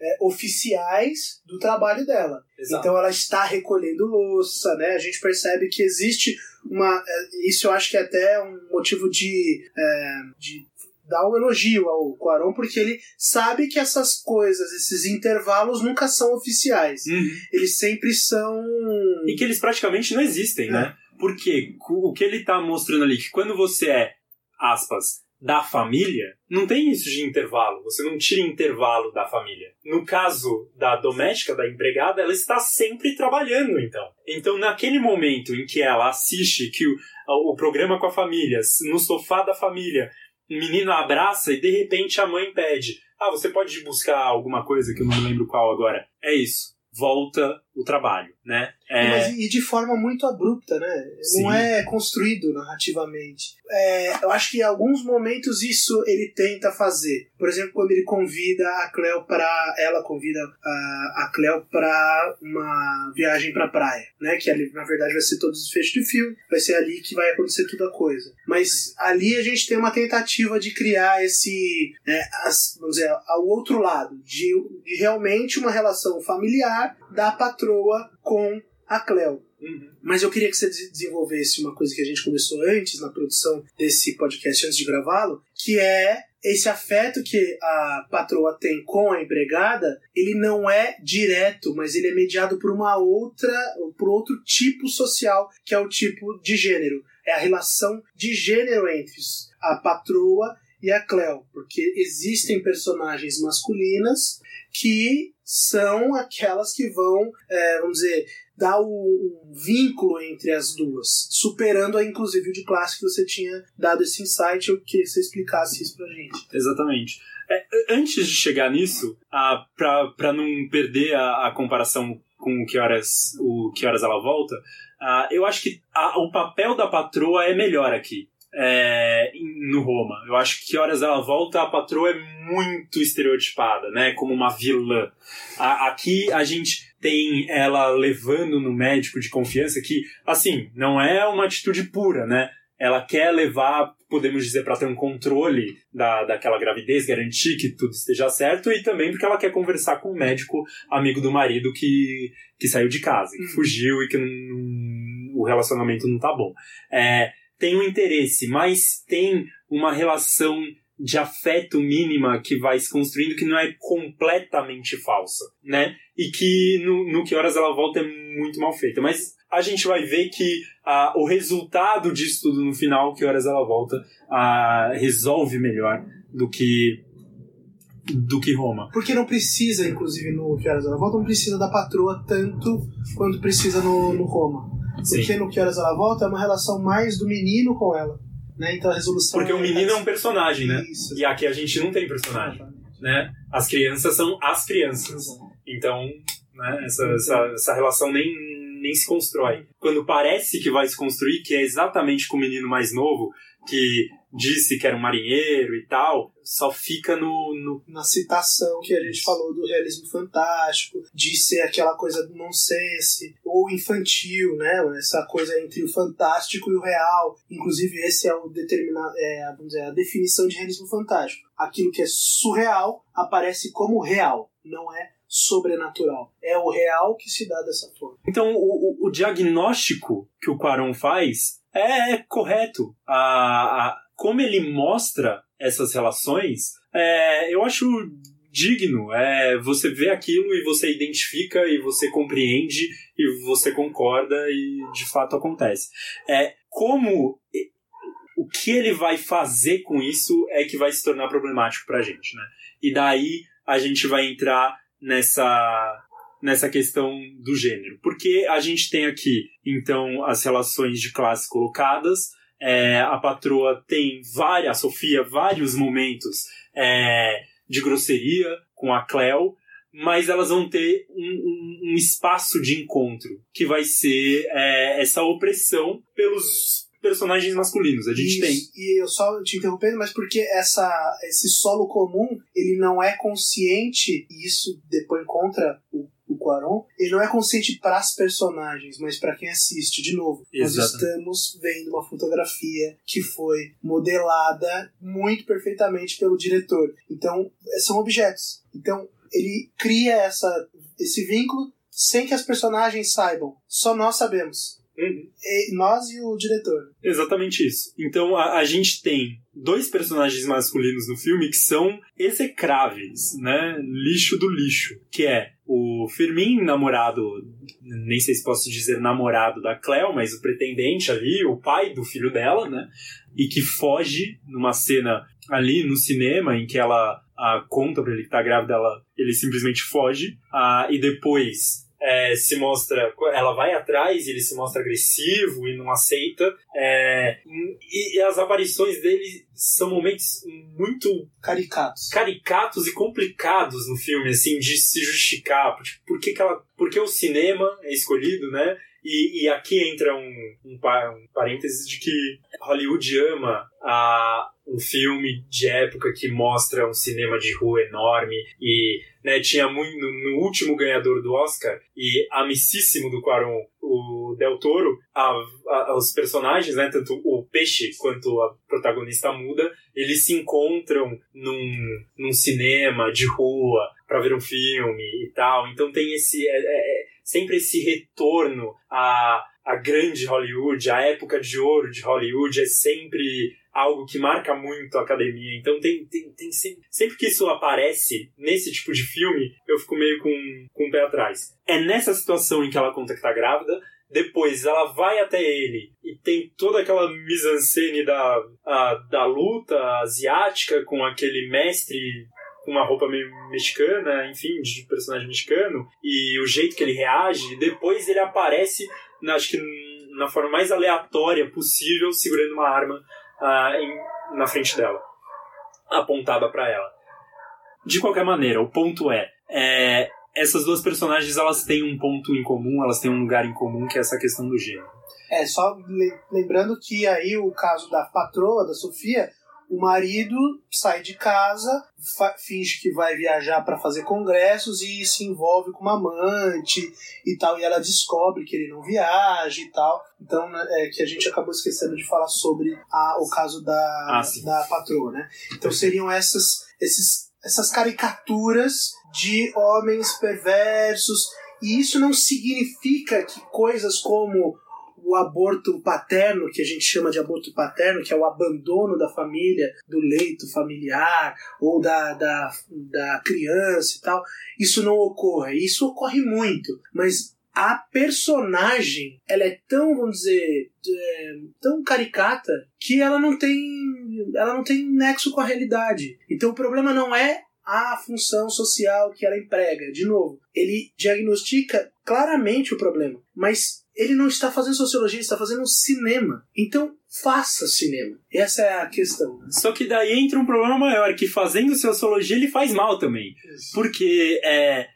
é, oficiais do trabalho dela. Exato. Então ela está recolhendo louça, né? A gente percebe que existe uma. É, isso eu acho que é até um motivo de, é, de dar um elogio ao Quaron, porque ele sabe que essas coisas, esses intervalos nunca são oficiais. Uhum. Eles sempre são.
E que eles praticamente não existem, é. né? Porque o que ele está mostrando ali, que quando você é aspas, da família, não tem isso de intervalo. Você não tira intervalo da família. No caso da doméstica, da empregada, ela está sempre trabalhando, então. Então, naquele momento em que ela assiste que o, o programa com a família, no sofá da família, o menino abraça e de repente a mãe pede: Ah, você pode buscar alguma coisa que eu não lembro qual agora. É isso. Volta o trabalho, né?
É... Mas, e de forma muito abrupta, né? Sim. Não é construído narrativamente. É, eu acho que em alguns momentos isso ele tenta fazer. Por exemplo, quando ele convida a Cleo para ela convida a, a Cleo para uma viagem para praia, né? Que ali na verdade vai ser todos os fechos de filme, vai ser ali que vai acontecer toda a coisa. Mas ali a gente tem uma tentativa de criar esse, né, as, vamos dizer, ao outro lado, de, de realmente uma relação familiar da patroa com a Cleo. Uhum. Mas eu queria que você desenvolvesse uma coisa que a gente começou antes na produção desse podcast, antes de gravá-lo, que é esse afeto que a patroa tem com a empregada, ele não é direto, mas ele é mediado por uma outra, por outro tipo social, que é o tipo de gênero. É a relação de gênero entre a patroa e a Cleo, porque existem personagens masculinas que são aquelas que vão, é, vamos dizer, dar o, um vínculo entre as duas, superando inclusive o de classe que você tinha dado esse insight, eu queria que você explicasse isso pra gente.
Exatamente. É, antes de chegar nisso, ah, para não perder a, a, comparação com que horas, o que horas ela volta, eu acho que a, o papel da patroa é melhor aqui é, no Roma. Eu acho que horas ela volta, a patroa é muito estereotipada, né? Como uma vilã. A, aqui a gente tem ela levando no médico de confiança que, assim, não é uma atitude pura, né? ela quer levar, podemos dizer, para ter um controle da, daquela gravidez, garantir que tudo esteja certo, e também porque ela quer conversar com o médico amigo do marido que, que saiu de casa, que uhum. fugiu e que não, o relacionamento não tá bom. É, tem um interesse, mas tem uma relação de afeto mínima que vai se construindo que não é completamente falsa, né? E que no, no Que Horas Ela Volta é muito mal feita. Mas a gente vai ver que ah, o resultado disso tudo no final, Que Horas Ela Volta, ah, resolve melhor do que do que Roma.
Porque não precisa, inclusive, no Que Horas Ela Volta, não precisa da patroa tanto quanto precisa no, no Roma. Porque Sim. no Que Horas Ela Volta é uma relação mais do menino com ela. Né? Então a resolução.
Porque é o menino é um personagem, né? Isso. E aqui a gente não tem personagem. Né? As crianças são as crianças. Então, né, essa, essa, essa relação nem, nem se constrói. Quando parece que vai se construir, que é exatamente com o menino mais novo, que disse que era um marinheiro e tal, só fica no, no,
Na citação que a gente falou do realismo fantástico, de ser aquela coisa do nonsense, ou infantil, né? Essa coisa entre o fantástico e o real. Inclusive, esse é o determinado, é, vamos dizer, a definição de realismo fantástico. Aquilo que é surreal aparece como real, não é sobrenatural. É o real que se dá dessa forma.
Então, o, o, o diagnóstico que o Quaron faz é, é correto. A, a, como ele mostra essas relações, é, eu acho digno. É, você vê aquilo e você identifica e você compreende e você concorda e de fato acontece. É, como o que ele vai fazer com isso é que vai se tornar problemático pra gente, né? E daí a gente vai entrar nessa nessa questão do gênero. Porque a gente tem aqui, então, as relações de classe colocadas, é, a patroa tem várias, a Sofia, vários momentos é, de grosseria com a Cleo, mas elas vão ter um, um, um espaço de encontro que vai ser é, essa opressão pelos personagens masculinos. A gente Isso, tem.
E eu só te interrompendo, mas porque essa, esse solo comum ele não é consciente, e isso depois contra o o Quaron, ele não é consciente para as personagens, mas para quem assiste. De novo, nós estamos vendo uma fotografia que foi modelada muito perfeitamente pelo diretor. Então, são objetos. Então, ele cria essa, esse vínculo sem que as personagens saibam. Só nós sabemos. Uhum. E nós e o diretor.
Exatamente isso. Então a, a gente tem dois personagens masculinos no filme que são execráveis, né? Lixo do lixo. Que é o Firmin, namorado, nem sei se posso dizer namorado da Cleo, mas o pretendente ali, o pai do filho dela, né? E que foge numa cena ali no cinema em que ela a, conta pra ele que tá grávida, ela, ele simplesmente foge. A, e depois é, se mostra. Ela vai atrás e ele se mostra agressivo e não aceita. É, e, e, as aparições dele são momentos muito.
Caricatos.
Caricatos e complicados no filme, assim, de se justificar. Por, por que, que ela. Por que o cinema é escolhido, né? E, e aqui entra um, um, um parênteses de que Hollywood ama a, um filme de época que mostra um cinema de rua enorme e né, tinha muito no, último ganhador do Oscar e amicíssimo do Quaron, o Del Toro, a, a, os personagens, né, tanto o peixe quanto a protagonista muda, eles se encontram num, num cinema de rua para ver um filme e tal. Então tem esse é, é, é sempre esse retorno a a grande Hollywood, a época de ouro de Hollywood é sempre algo que marca muito a academia. Então tem, tem, tem sempre, sempre que isso aparece nesse tipo de filme, eu fico meio com, com o pé atrás. É nessa situação em que ela conta que tá grávida, depois ela vai até ele e tem toda aquela mise-en-scène da, da luta asiática com aquele mestre com uma roupa meio mexicana, enfim, de personagem mexicano, e o jeito que ele reage, depois ele aparece acho que na forma mais aleatória possível, segurando uma arma uh, em, na frente dela, apontada para ela. De qualquer maneira, o ponto é, é, essas duas personagens elas têm um ponto em comum, elas têm um lugar em comum que é essa questão do gênero.
É, só lembrando que aí o caso da patroa, da Sofia, o marido sai de casa, finge que vai viajar para fazer congressos e se envolve com uma amante e tal, e ela descobre que ele não viaja e tal. Então, né, é que a gente acabou esquecendo de falar sobre a, o caso da, ah, da patroa, né? Então seriam essas, esses, essas caricaturas de homens perversos, e isso não significa que coisas como o aborto paterno, que a gente chama de aborto paterno, que é o abandono da família, do leito familiar ou da, da, da criança e tal, isso não ocorre. Isso ocorre muito, mas a personagem ela é tão, vamos dizer, é, tão caricata que ela não tem ela não tem nexo com a realidade. Então o problema não é a função social que ela emprega. De novo, ele diagnostica claramente o problema, mas ele não está fazendo sociologia, ele está fazendo cinema. Então, faça cinema. Essa é a questão. Né?
Só que daí entra um problema maior, que fazendo sociologia ele faz mal também. Isso. Porque é.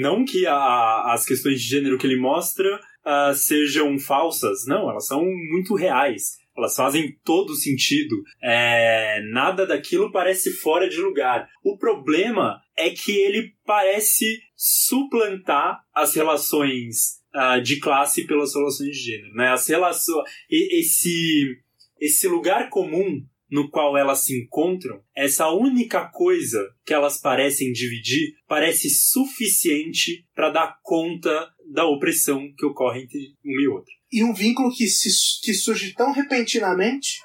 não que a, as questões de gênero que ele mostra uh, sejam falsas, não, elas são muito reais. Elas fazem todo sentido. É, nada daquilo parece fora de lugar. O problema é que ele parece suplantar as relações uh, de classe pelas relações de gênero, né? As relações, esse, esse lugar comum no qual elas se encontram, essa única coisa que elas parecem dividir parece suficiente para dar conta da opressão que ocorre entre um e outro.
E um vínculo que, se, que surge tão repentinamente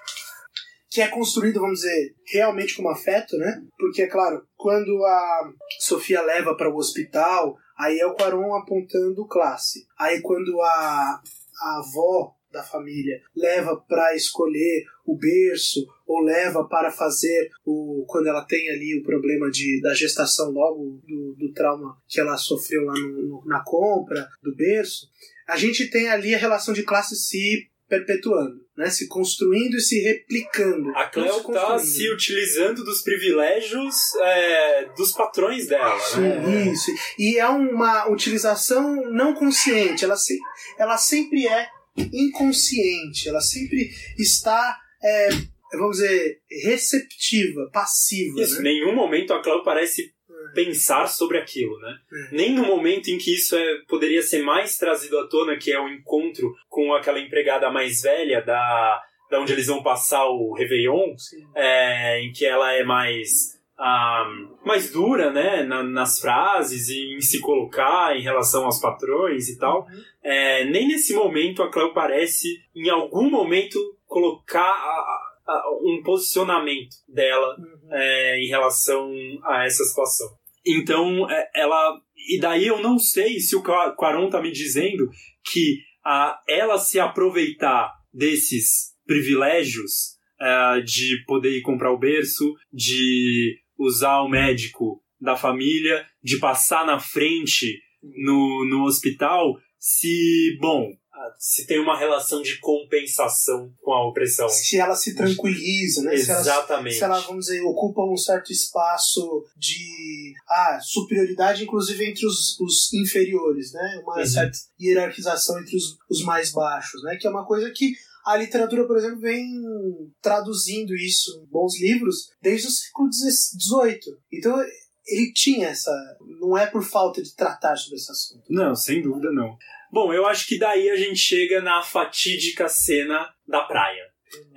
que é construído, vamos dizer, realmente como afeto, né? Porque, é claro, quando a Sofia leva para o hospital Aí é o Quaron apontando classe. Aí quando a, a avó da família leva para escolher o berço ou leva para fazer o quando ela tem ali o problema de, da gestação logo do, do trauma que ela sofreu lá no, no, na compra do berço a gente tem ali a relação de classe se perpetuando, né? se construindo e se replicando.
A Cleo está se utilizando dos privilégios é, dos patrões dela. Sim,
né? Isso. E é uma utilização não consciente, ela, se, ela sempre é inconsciente, ela sempre está. É, vamos dizer, receptiva, passiva.
Isso,
né?
em nenhum momento a Cleo parece pensar sobre aquilo, né? É. Nem no momento em que isso é, poderia ser mais trazido à tona, que é o encontro com aquela empregada mais velha da, da onde eles vão passar o Réveillon, é, em que ela é mais um, mais dura, né, na, nas frases e em se colocar em relação aos patrões e tal. Uhum. É, nem nesse momento a Cleo parece, em algum momento, colocar a, um posicionamento dela uhum. é, em relação a essa situação. Então, é, ela. E daí eu não sei se o Quaron tá me dizendo que a, ela se aproveitar desses privilégios é, de poder ir comprar o berço, de usar o médico da família, de passar na frente no, no hospital, se, bom, se tem uma relação de compensação com a opressão.
Se ela se tranquiliza, né?
Exatamente.
Se ela, se ela, vamos dizer, ocupa um certo espaço de ah, superioridade, inclusive entre os, os inferiores, né? Uma uhum. certa hierarquização entre os, os mais baixos, né? Que é uma coisa que a literatura, por exemplo, vem traduzindo isso em bons livros desde o século XVIII. Então, ele tinha essa. Não é por falta de tratar sobre esse assunto.
Não, sem dúvida não. Bom, eu acho que daí a gente chega na fatídica cena da praia.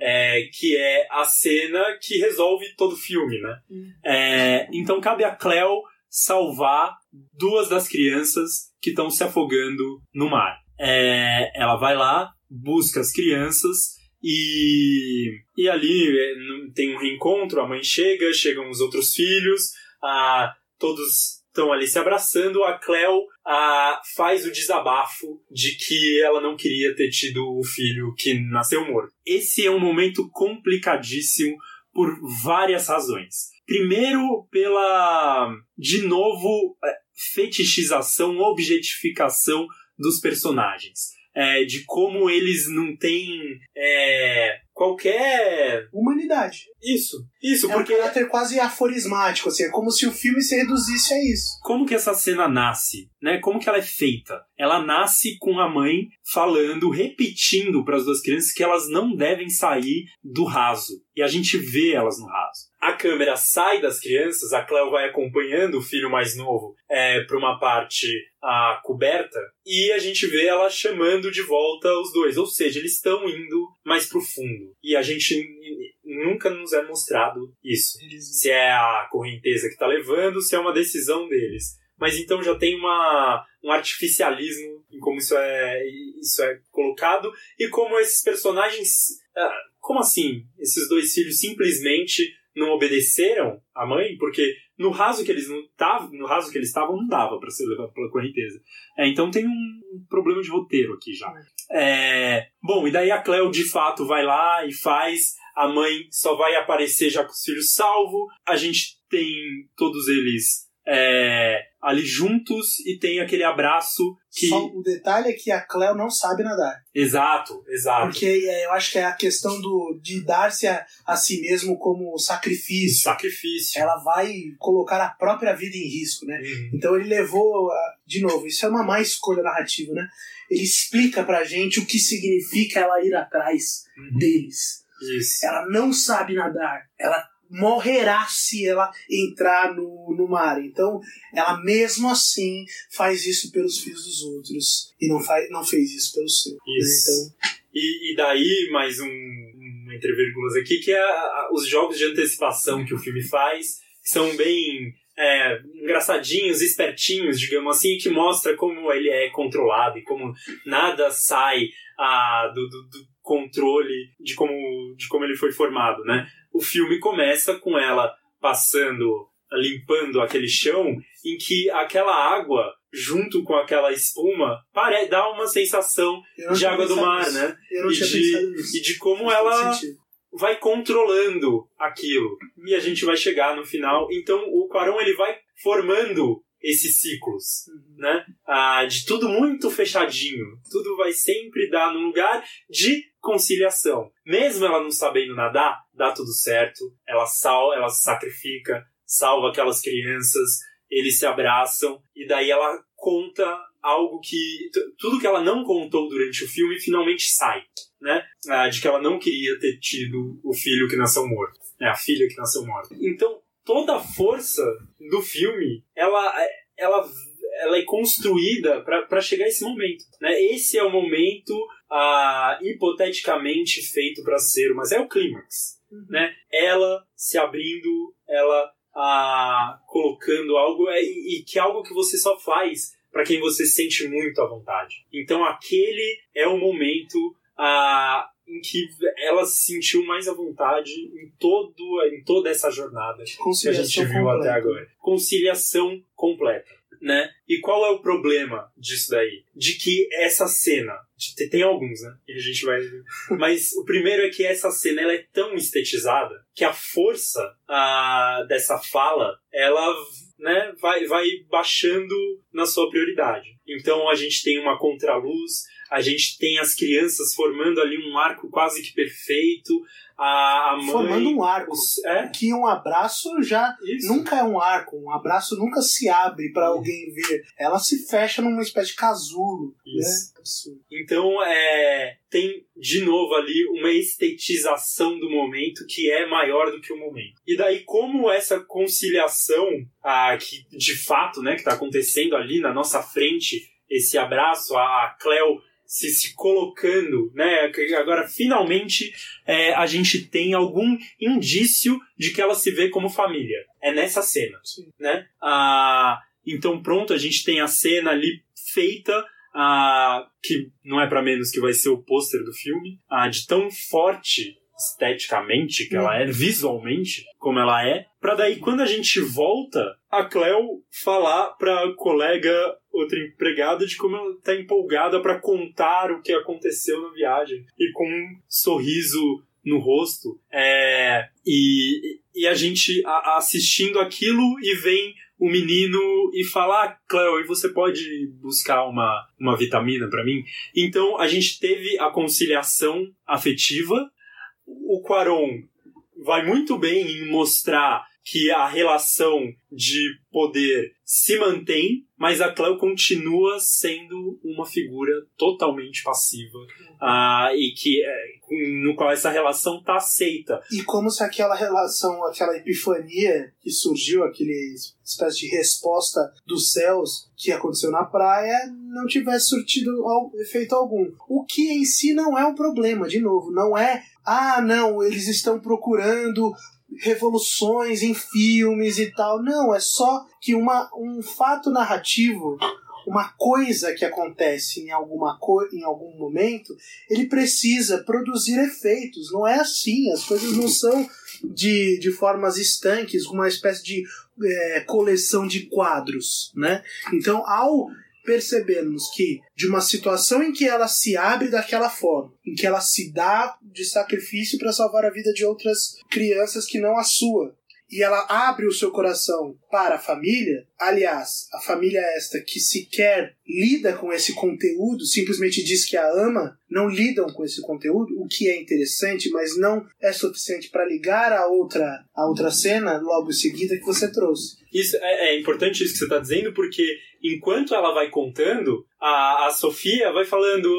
É, que é a cena que resolve todo o filme, né? É, então cabe a Cleo salvar duas das crianças que estão se afogando no mar. É, ela vai lá, busca as crianças e, e ali é, tem um reencontro, a mãe chega, chegam os outros filhos, a, todos estão ali se abraçando, a Cleo a, faz o desabafo de que ela não queria ter tido o filho que nasceu morto. Esse é um momento complicadíssimo por várias razões. Primeiro, pela, de novo, é, fetichização, objetificação dos personagens. É, de como eles não têm é, qualquer.
Humanidade.
Isso, isso,
É
porque.
um caráter quase aforismático, assim, é como se o filme se reduzisse a isso.
Como que essa cena nasce, né? Como que ela é feita? Ela nasce com a mãe falando, repetindo para as duas crianças que elas não devem sair do raso. E a gente vê elas no raso. A câmera sai das crianças, a Cleo vai acompanhando o filho mais novo é, para uma parte a coberta e a gente vê ela chamando de volta os dois. Ou seja, eles estão indo mais pro fundo. E a gente nunca nos é mostrado isso se é a correnteza que está levando, se é uma decisão deles. Mas então já tem uma, um artificialismo em como isso é, isso é colocado e como esses personagens. ah, Como assim? Esses dois filhos simplesmente não obedeceram a mãe? Porque no raso que eles não tavam, no raso que eles estavam, não dava para ser levado pela correnteza. É, então tem um problema de roteiro aqui já. É, bom, e daí a Cleo de fato vai lá e faz. A mãe só vai aparecer já com os filhos salvos. A gente tem todos eles é, ali juntos e tem aquele abraço que.
Só o detalhe é que a Cleo não sabe nadar.
Exato, exato.
Porque é, eu acho que é a questão do, de dar-se a, a si mesmo como sacrifício.
Sacrifício.
Ela vai colocar a própria vida em risco, né?
Uhum.
Então ele levou, a- de novo, isso é uma má escolha narrativa, né? Ele explica pra gente o que significa ela ir atrás
Uhum.
deles.
Isso.
Ela não sabe nadar. Ela morrerá se ela entrar no, no mar. Então, ela mesmo assim faz isso pelos filhos dos outros e não, faz, não fez isso pelo seu. né?
Isso.
Então,
E, e daí, mais um, um entre vírgulas aqui, que é a- a- os jogos de antecipação que o filme faz, que são bem é, engraçadinhos, espertinhos, digamos assim, que mostra como ele é controlado e como nada sai ah, do, do- do controle de como, de como ele foi formado, né? O filme começa com ela passando, limpando aquele chão, em que aquela água, junto com aquela espuma, pare, dá uma sensação de água do mar,
nisso.
né?
Eu não
E de, e de como ela vai controlando aquilo. E a gente vai chegar no final. Então o Quarão ele vai formando esses ciclos,
Uhum.
né? Ah, de tudo muito fechadinho. Tudo vai sempre dar num lugar de conciliação. Mesmo ela não sabendo nadar, dá tudo certo. Ela sal, ela se sacrifica, salva aquelas crianças, eles se abraçam e daí ela conta algo que tudo que ela não contou durante o filme finalmente sai, né? Ah, de que ela não queria ter tido o filho que nasceu morto, né? A filha que nasceu morta. Então toda a força do filme, ela ela ela é construída para chegar a esse momento, né? Esse é o momento ah, hipoteticamente feito para ser, mas é o clímax,
Uhum.
né? Ela se abrindo, ela ah, colocando algo é, e, e que é algo que você só faz para quem você sente muito à vontade. Então aquele é o momento ah, em que ela se sentiu mais à vontade em todo em toda essa jornada que a gente viu
completa.
até agora. Conciliação completa, né? E qual é o problema disso daí? De que essa cena, tem alguns, né? E a gente vai *laughs* mas o primeiro é que essa cena ela é tão estetizada que a força ah, dessa fala, ela né, vai, vai baixando na sua prioridade. Então a gente tem uma contraluz, a gente tem as crianças formando ali um arco quase que perfeito, a, mãe...
Formando um arco.
os- é,
Que um abraço já
isso.
nunca é um arco. Um abraço nunca se abre
Isso.
alguém ver. Ela se fecha numa espécie de casulo.
Isso.
Né? Absurdo.
Então, é, tem de novo ali uma estetização do momento que é maior do que o momento. E daí, como essa conciliação, ah, que de fato, né, que está acontecendo ali na nossa frente, esse abraço, a Cleo se, se colocando, né, agora finalmente é, a gente tem algum indício de que ela se vê como família. É nessa cena
Sim.
né? Ah, então pronto, a gente tem a cena ali feita, ah, que não é pra menos que vai ser o pôster do filme, ah, de tão forte esteticamente que ela é, visualmente como ela é, pra daí quando a gente volta, a Cleo falar pra colega, outra empregada, de como ela tá empolgada pra contar o que aconteceu na viagem e com um sorriso no rosto. É, e, e a gente a- assistindo aquilo e vem o menino e fala: ah, Cleo, e você pode buscar uma, uma vitamina para mim? Então a gente teve a conciliação afetiva. O Quaron vai muito bem em mostrar que a relação de poder se mantém, mas a Cleo continua sendo uma figura totalmente passiva uh, e que é, no qual essa relação está aceita.
E como se aquela relação, aquela epifania que surgiu, aquele espécie de resposta dos céus que aconteceu na praia, não tivesse surtido efeito algum. O que em si não é um problema, de novo, não é ah, não, eles estão procurando revoluções em filmes e tal. Não, é só que uma, um fato narrativo, uma coisa que acontece em, alguma co em algum momento, ele precisa produzir efeitos. Não é assim, as coisas não são de, de formas estanques, uma espécie de é, coleção de quadros, né? Então, ao percebermos que de uma situação em que ela se abre daquela forma, em que ela se dá de sacrifício para salvar a vida de outras crianças que não a sua, e ela abre o seu coração para a família, aliás, a família esta que sequer lida com esse conteúdo, simplesmente diz que a ama, não lidam com esse conteúdo, o que é interessante, mas não é suficiente para ligar a outra, a outra cena logo em seguida que você trouxe.
Isso é, é importante isso que você está dizendo, porque enquanto ela vai contando, a, a Sofia vai falando.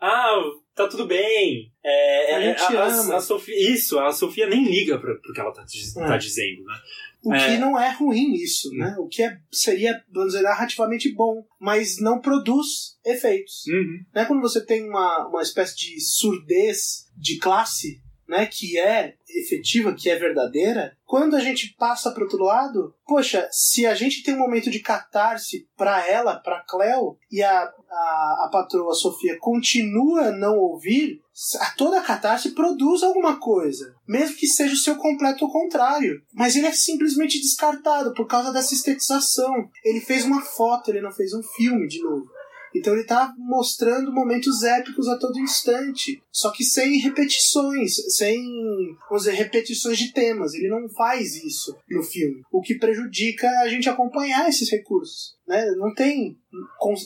Ah, tá tudo bem. É,
a gente a, ama.
A, a Sofia, isso, a Sofia nem liga pra, pro que ela tá, é. tá dizendo, né?
O é. que não é ruim isso, né? O que é, seria, vamos dizer, narrativamente bom, mas não produz efeitos.
Uhum.
Não é quando você tem uma, uma espécie de surdez de classe né, que é efetiva, que é verdadeira, quando a gente passa para outro lado, poxa, se a gente tem um momento de catarse para ela, para Cleo, e a, a, a patroa Sofia continua a não ouvir, toda a catarse produz alguma coisa, mesmo que seja o seu completo contrário. Mas ele é simplesmente descartado por causa dessa estetização. Ele fez uma foto, ele não fez um filme de novo. Então ele está mostrando momentos épicos a todo instante, só que sem repetições, sem, vamos dizer, repetições de temas. Ele não faz isso no filme, o que prejudica a gente acompanhar esses recursos. Né? Não tem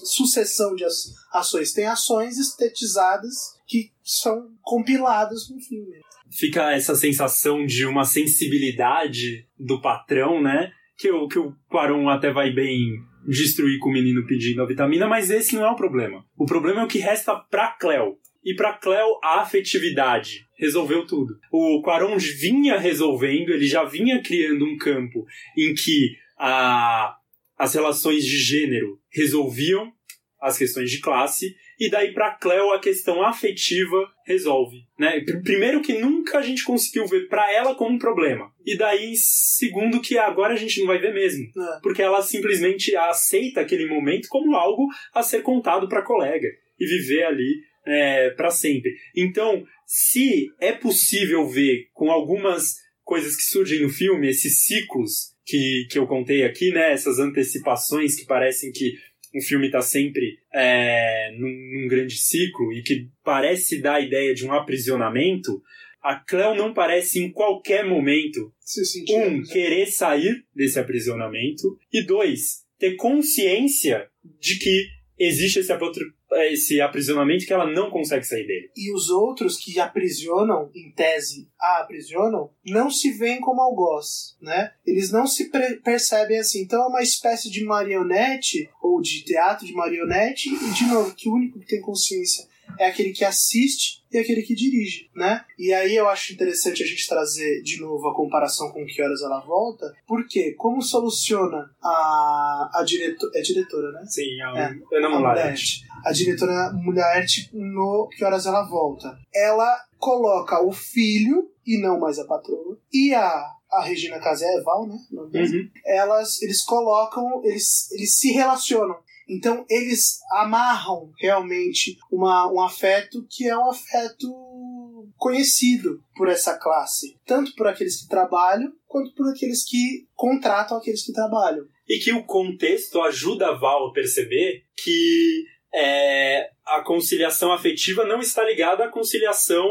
sucessão de ações, tem ações estetizadas que são compiladas no filme.
Fica essa sensação de uma sensibilidade do patrão, né? Que o, que o Quaron até vai bem destruir com o menino pedindo a vitamina, mas esse não é o problema. O problema é o que resta pra Cleo. E pra Cleo, a afetividade resolveu tudo. O Quaron vinha resolvendo, ele já vinha criando um campo em que a, as relações de gênero resolviam as questões de classe e daí para Cleo a questão afetiva resolve, né? Primeiro que nunca a gente conseguiu ver para ela como um problema. E daí segundo que agora a gente não vai ver mesmo, é. porque ela simplesmente aceita aquele momento como algo a ser contado para colega e viver ali é, para sempre. Então, se é possível ver com algumas coisas que surgem no filme, esses ciclos que, que eu contei aqui, né? Essas antecipações que parecem que um filme está sempre é, num, num, grande ciclo e que parece dar a ideia de um aprisionamento, a Cleo não parece em qualquer momento um querer sair desse aprisionamento e dois ter consciência de que existe esse esse aprisionamento que ela não consegue sair dele.
E os outros que aprisionam, em tese, a aprisionam, não se veem como algoz, né? Eles não se percebem assim. Então é uma espécie de marionete, ou de teatro de marionete, e de novo, que o único que tem consciência é aquele que assiste e aquele que dirige, né? E aí eu acho interessante a gente trazer de novo a comparação com Que Horas Ela Volta, porque como soluciona a, a diretora, é diretora, né?
Sim, a, é, Ana Mularte.
A diretora Mularte no Que Horas Ela Volta. Ela coloca o filho, e não mais a patroa, e a a Regina Casé, Val, né?
Uhum.
Elas, eles colocam, eles, eles se relacionam. Então eles amarram realmente uma, um afeto que é um afeto conhecido por essa classe, tanto por aqueles que trabalham quanto por aqueles que contratam aqueles que trabalham.
E que o contexto ajuda a Val a perceber que é, a conciliação afetiva não está ligada à conciliação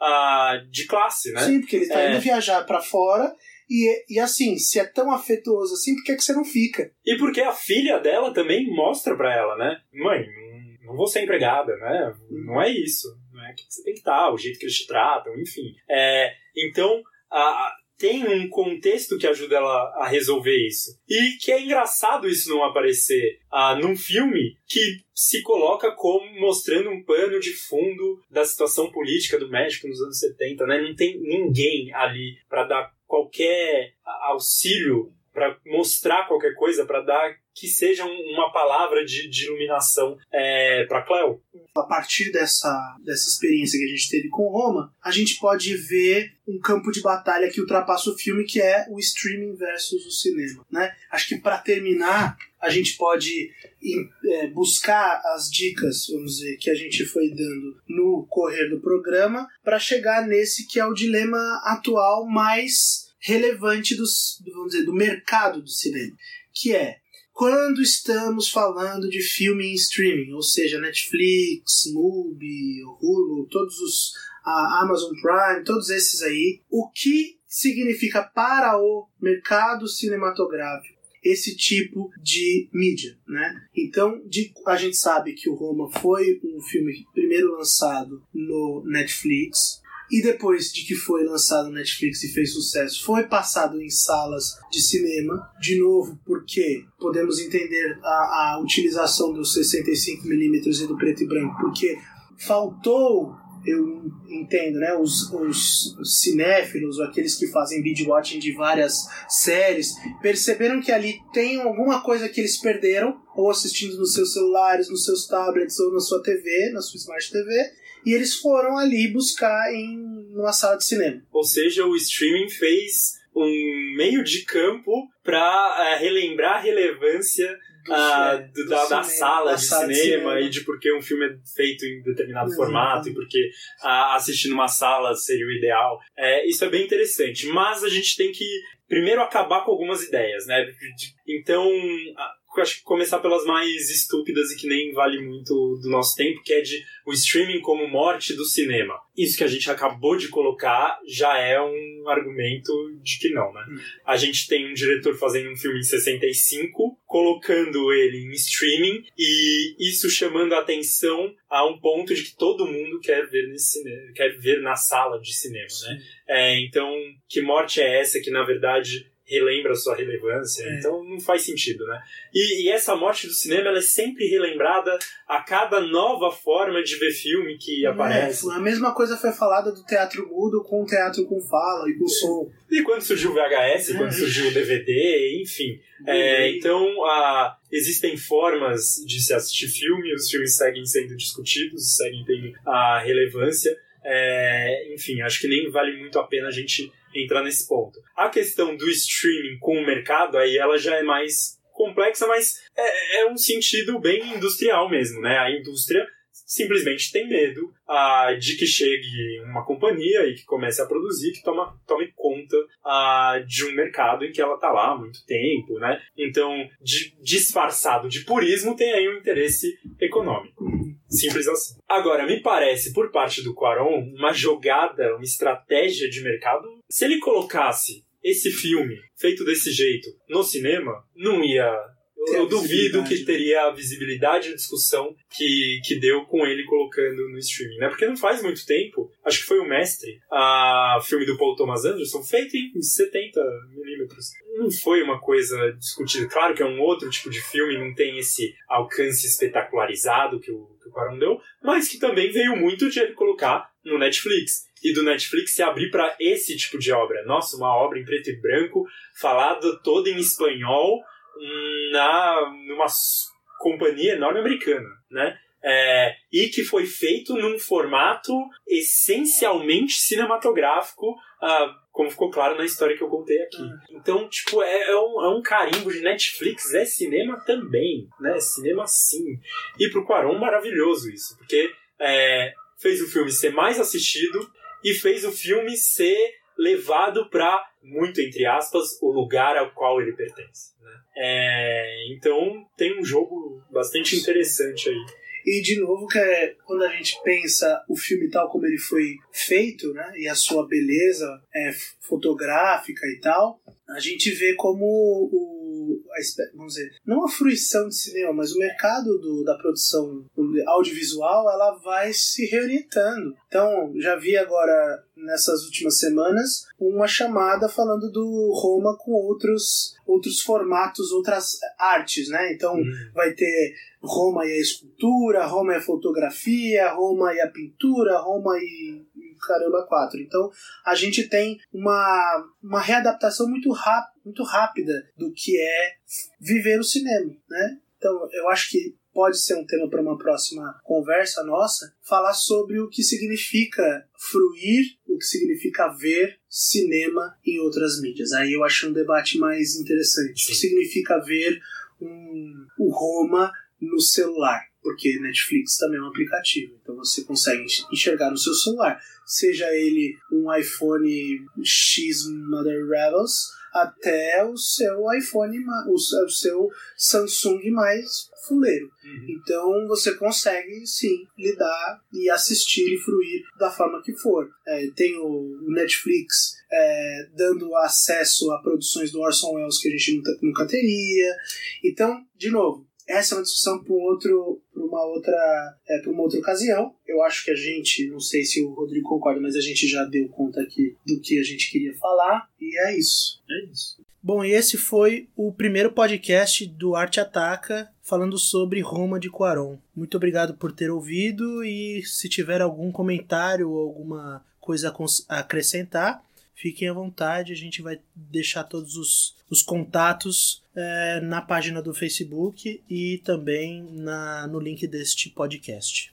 a, de classe, né?
Sim, porque ele está é... indo viajar para fora E, e assim, se é tão afetuoso assim, por que, que você não fica?
E porque a filha dela também mostra pra ela, né? Mãe, não vou ser empregada, né? Não é isso. Não é que você tem que estar, o jeito que eles te tratam, enfim. É, então, a, tem um contexto que ajuda ela a resolver isso. E que é engraçado isso não aparecer ah, num filme que se coloca como mostrando um pano de fundo da situação política do México nos anos 70, né? Não tem ninguém ali para dar qualquer auxílio para mostrar qualquer coisa, para dar que seja uma palavra de, de iluminação é, para Cleo.
A partir dessa, dessa experiência que a gente teve com Roma, a gente pode ver um campo de batalha que ultrapassa o filme, que é o streaming versus o cinema. Né? Acho que para terminar, a gente pode é, buscar as dicas, vamos dizer, que a gente foi dando no correr do programa, para chegar nesse que é o dilema atual mais relevante dos, vamos dizer, do mercado do cinema, que é quando estamos falando de filme em streaming, ou seja, Netflix, Mubi, Hulu, todos os a Amazon Prime, todos esses aí, o que significa para o mercado cinematográfico esse tipo de mídia, né? Então, de, a gente sabe que o Roma foi um filme primeiro lançado no Netflix, e depois de que foi lançado Netflix e fez sucesso, foi passado em salas de cinema, de novo porque podemos entender a, a utilização dos 65mm e do preto e branco, porque faltou eu entendo, né? Os, os cinéfilos, ou aqueles que fazem video watching de várias séries, perceberam que ali tem alguma coisa que eles perderam, ou assistindo nos seus celulares, nos seus tablets, ou na sua TV, na sua Smart TV, e eles foram ali buscar em uma sala de cinema.
Ou seja, o streaming fez um meio de campo para uh, é, relembrar a relevância do, uh, do, do da, cinema, da, sala, de, sala cinema, de, cinema, e de por que um filme é feito em determinado formato e porque uh, assistir numa sala seria o ideal. É, isso é bem interessante, mas a gente tem que primeiro acabar com algumas ideias, né? Então, acho que começar pelas mais estúpidas e que nem vale muito do nosso tempo, que é de o streaming como morte do cinema. Isso que a gente acabou de colocar já é um argumento de que não, né? Hum. A gente tem um diretor fazendo um filme em 65, colocando ele em streaming e isso chamando a atenção a um ponto de que todo mundo quer ver nesse cinema, quer ver na sala de cinema, né? É, então, que morte é essa que na verdade relembra sua relevância, é. então não faz sentido, né? E, e, essa morte do cinema ela é sempre relembrada a cada nova forma de ver filme que é, aparece.
A mesma coisa foi falada do teatro mudo com o teatro com fala e com som. *laughs*
E quando surgiu o VHS, é. quando surgiu o DVD, enfim. É, então, a, existem formas de se assistir filme, os filmes seguem sendo discutidos, seguem tendo a relevância. É, enfim, acho que nem vale muito a pena a gente entrar nesse ponto. A questão do streaming com o mercado, aí ela já é mais complexa, mas é, é um sentido bem industrial mesmo, né? A indústria simplesmente tem medo ah, de que chegue uma companhia e que comece a produzir, que toma, tome conta ah, de um mercado em que ela está lá há muito tempo, né? Então, de, disfarçado de purismo, tem aí um interesse econômico. Simples assim. Agora, me parece, por parte do Quaron, uma jogada, uma estratégia de mercado. Se ele colocasse esse filme feito desse jeito no cinema, não ia eu duvido que teria a visibilidade e discussão que, que deu com ele colocando no streaming, né? Porque não faz muito tempo, acho que foi o Mestre, a filme do Paul Thomas Anderson, feito em 70 milímetros. Não foi uma coisa discutida. Claro que é um outro tipo de filme, não tem esse alcance espetacularizado que o, que o Quaron deu, mas que também veio muito de ele colocar no Netflix e do Netflix se abrir para esse tipo de obra. Nossa, uma obra em preto e branco, falada toda em espanhol, na numa companhia enorme americana, né? É, e que foi feito num formato essencialmente cinematográfico, uh, como ficou claro na história que eu contei aqui. Uhum. Então, tipo, é, é, um, é um carimbo de Netflix, é cinema também, né? Cinema sim. E pro Quaron, maravilhoso isso, porque é, fez o filme ser mais assistido e fez o filme ser levado para muito entre aspas o lugar ao qual ele pertence. Né? É, então tem um jogo bastante interessante aí.
E de novo, que é, quando a gente pensa o filme tal como ele foi feito, né, e a sua beleza é, fotográfica e tal, a gente vê como o vamos dizer, não a fruição de cinema, mas o mercado do, da produção audiovisual, ela vai se reorientando. Então, já vi agora nessas últimas semanas uma chamada falando do Roma com outros outros formatos, outras artes, né? Então uhum. vai ter Roma e a escultura, Roma e a fotografia, Roma e a pintura, Roma e caramba quatro. Então a gente tem uma, uma readaptação muito, rap, muito rápida do que é viver o cinema, né? Então eu acho que pode ser um tema para uma próxima conversa nossa, falar sobre o que significa fruir, o que significa ver cinema em outras mídias. Aí eu acho um debate mais interessante. Sim. O que significa ver um, o Roma no celular? Porque Netflix também é um aplicativo, então você consegue enxergar no seu celular, seja ele um iPhone X Mother Rebels até o seu iPhone, o seu Samsung mais fuleiro. Uhum. Então você consegue sim lidar e assistir e fruir da forma que for. É, tem o Netflix é, dando acesso a produções do Orson Welles que a gente nunca, nunca teria. Então, de novo, essa é uma discussão para um outro, para uma outra, é, para uma outra ocasião. Eu acho que a gente, não sei se o Rodrigo concorda, mas a gente já deu conta aqui do que a gente queria falar e é isso.
É isso.
Bom, e esse foi o primeiro podcast do Arte Ataca falando sobre Roma de Quaron. Muito obrigado por ter ouvido e se tiver algum comentário ou alguma coisa a acrescentar, fiquem à vontade. A gente vai deixar todos os, os contatos é, na página do Facebook e também na, no link deste podcast.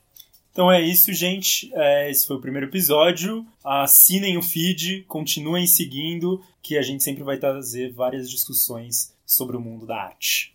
Então é isso, gente. É, esse foi o primeiro episódio. Assinem o feed, continuem seguindo, que a gente sempre vai trazer várias discussões sobre o mundo da arte.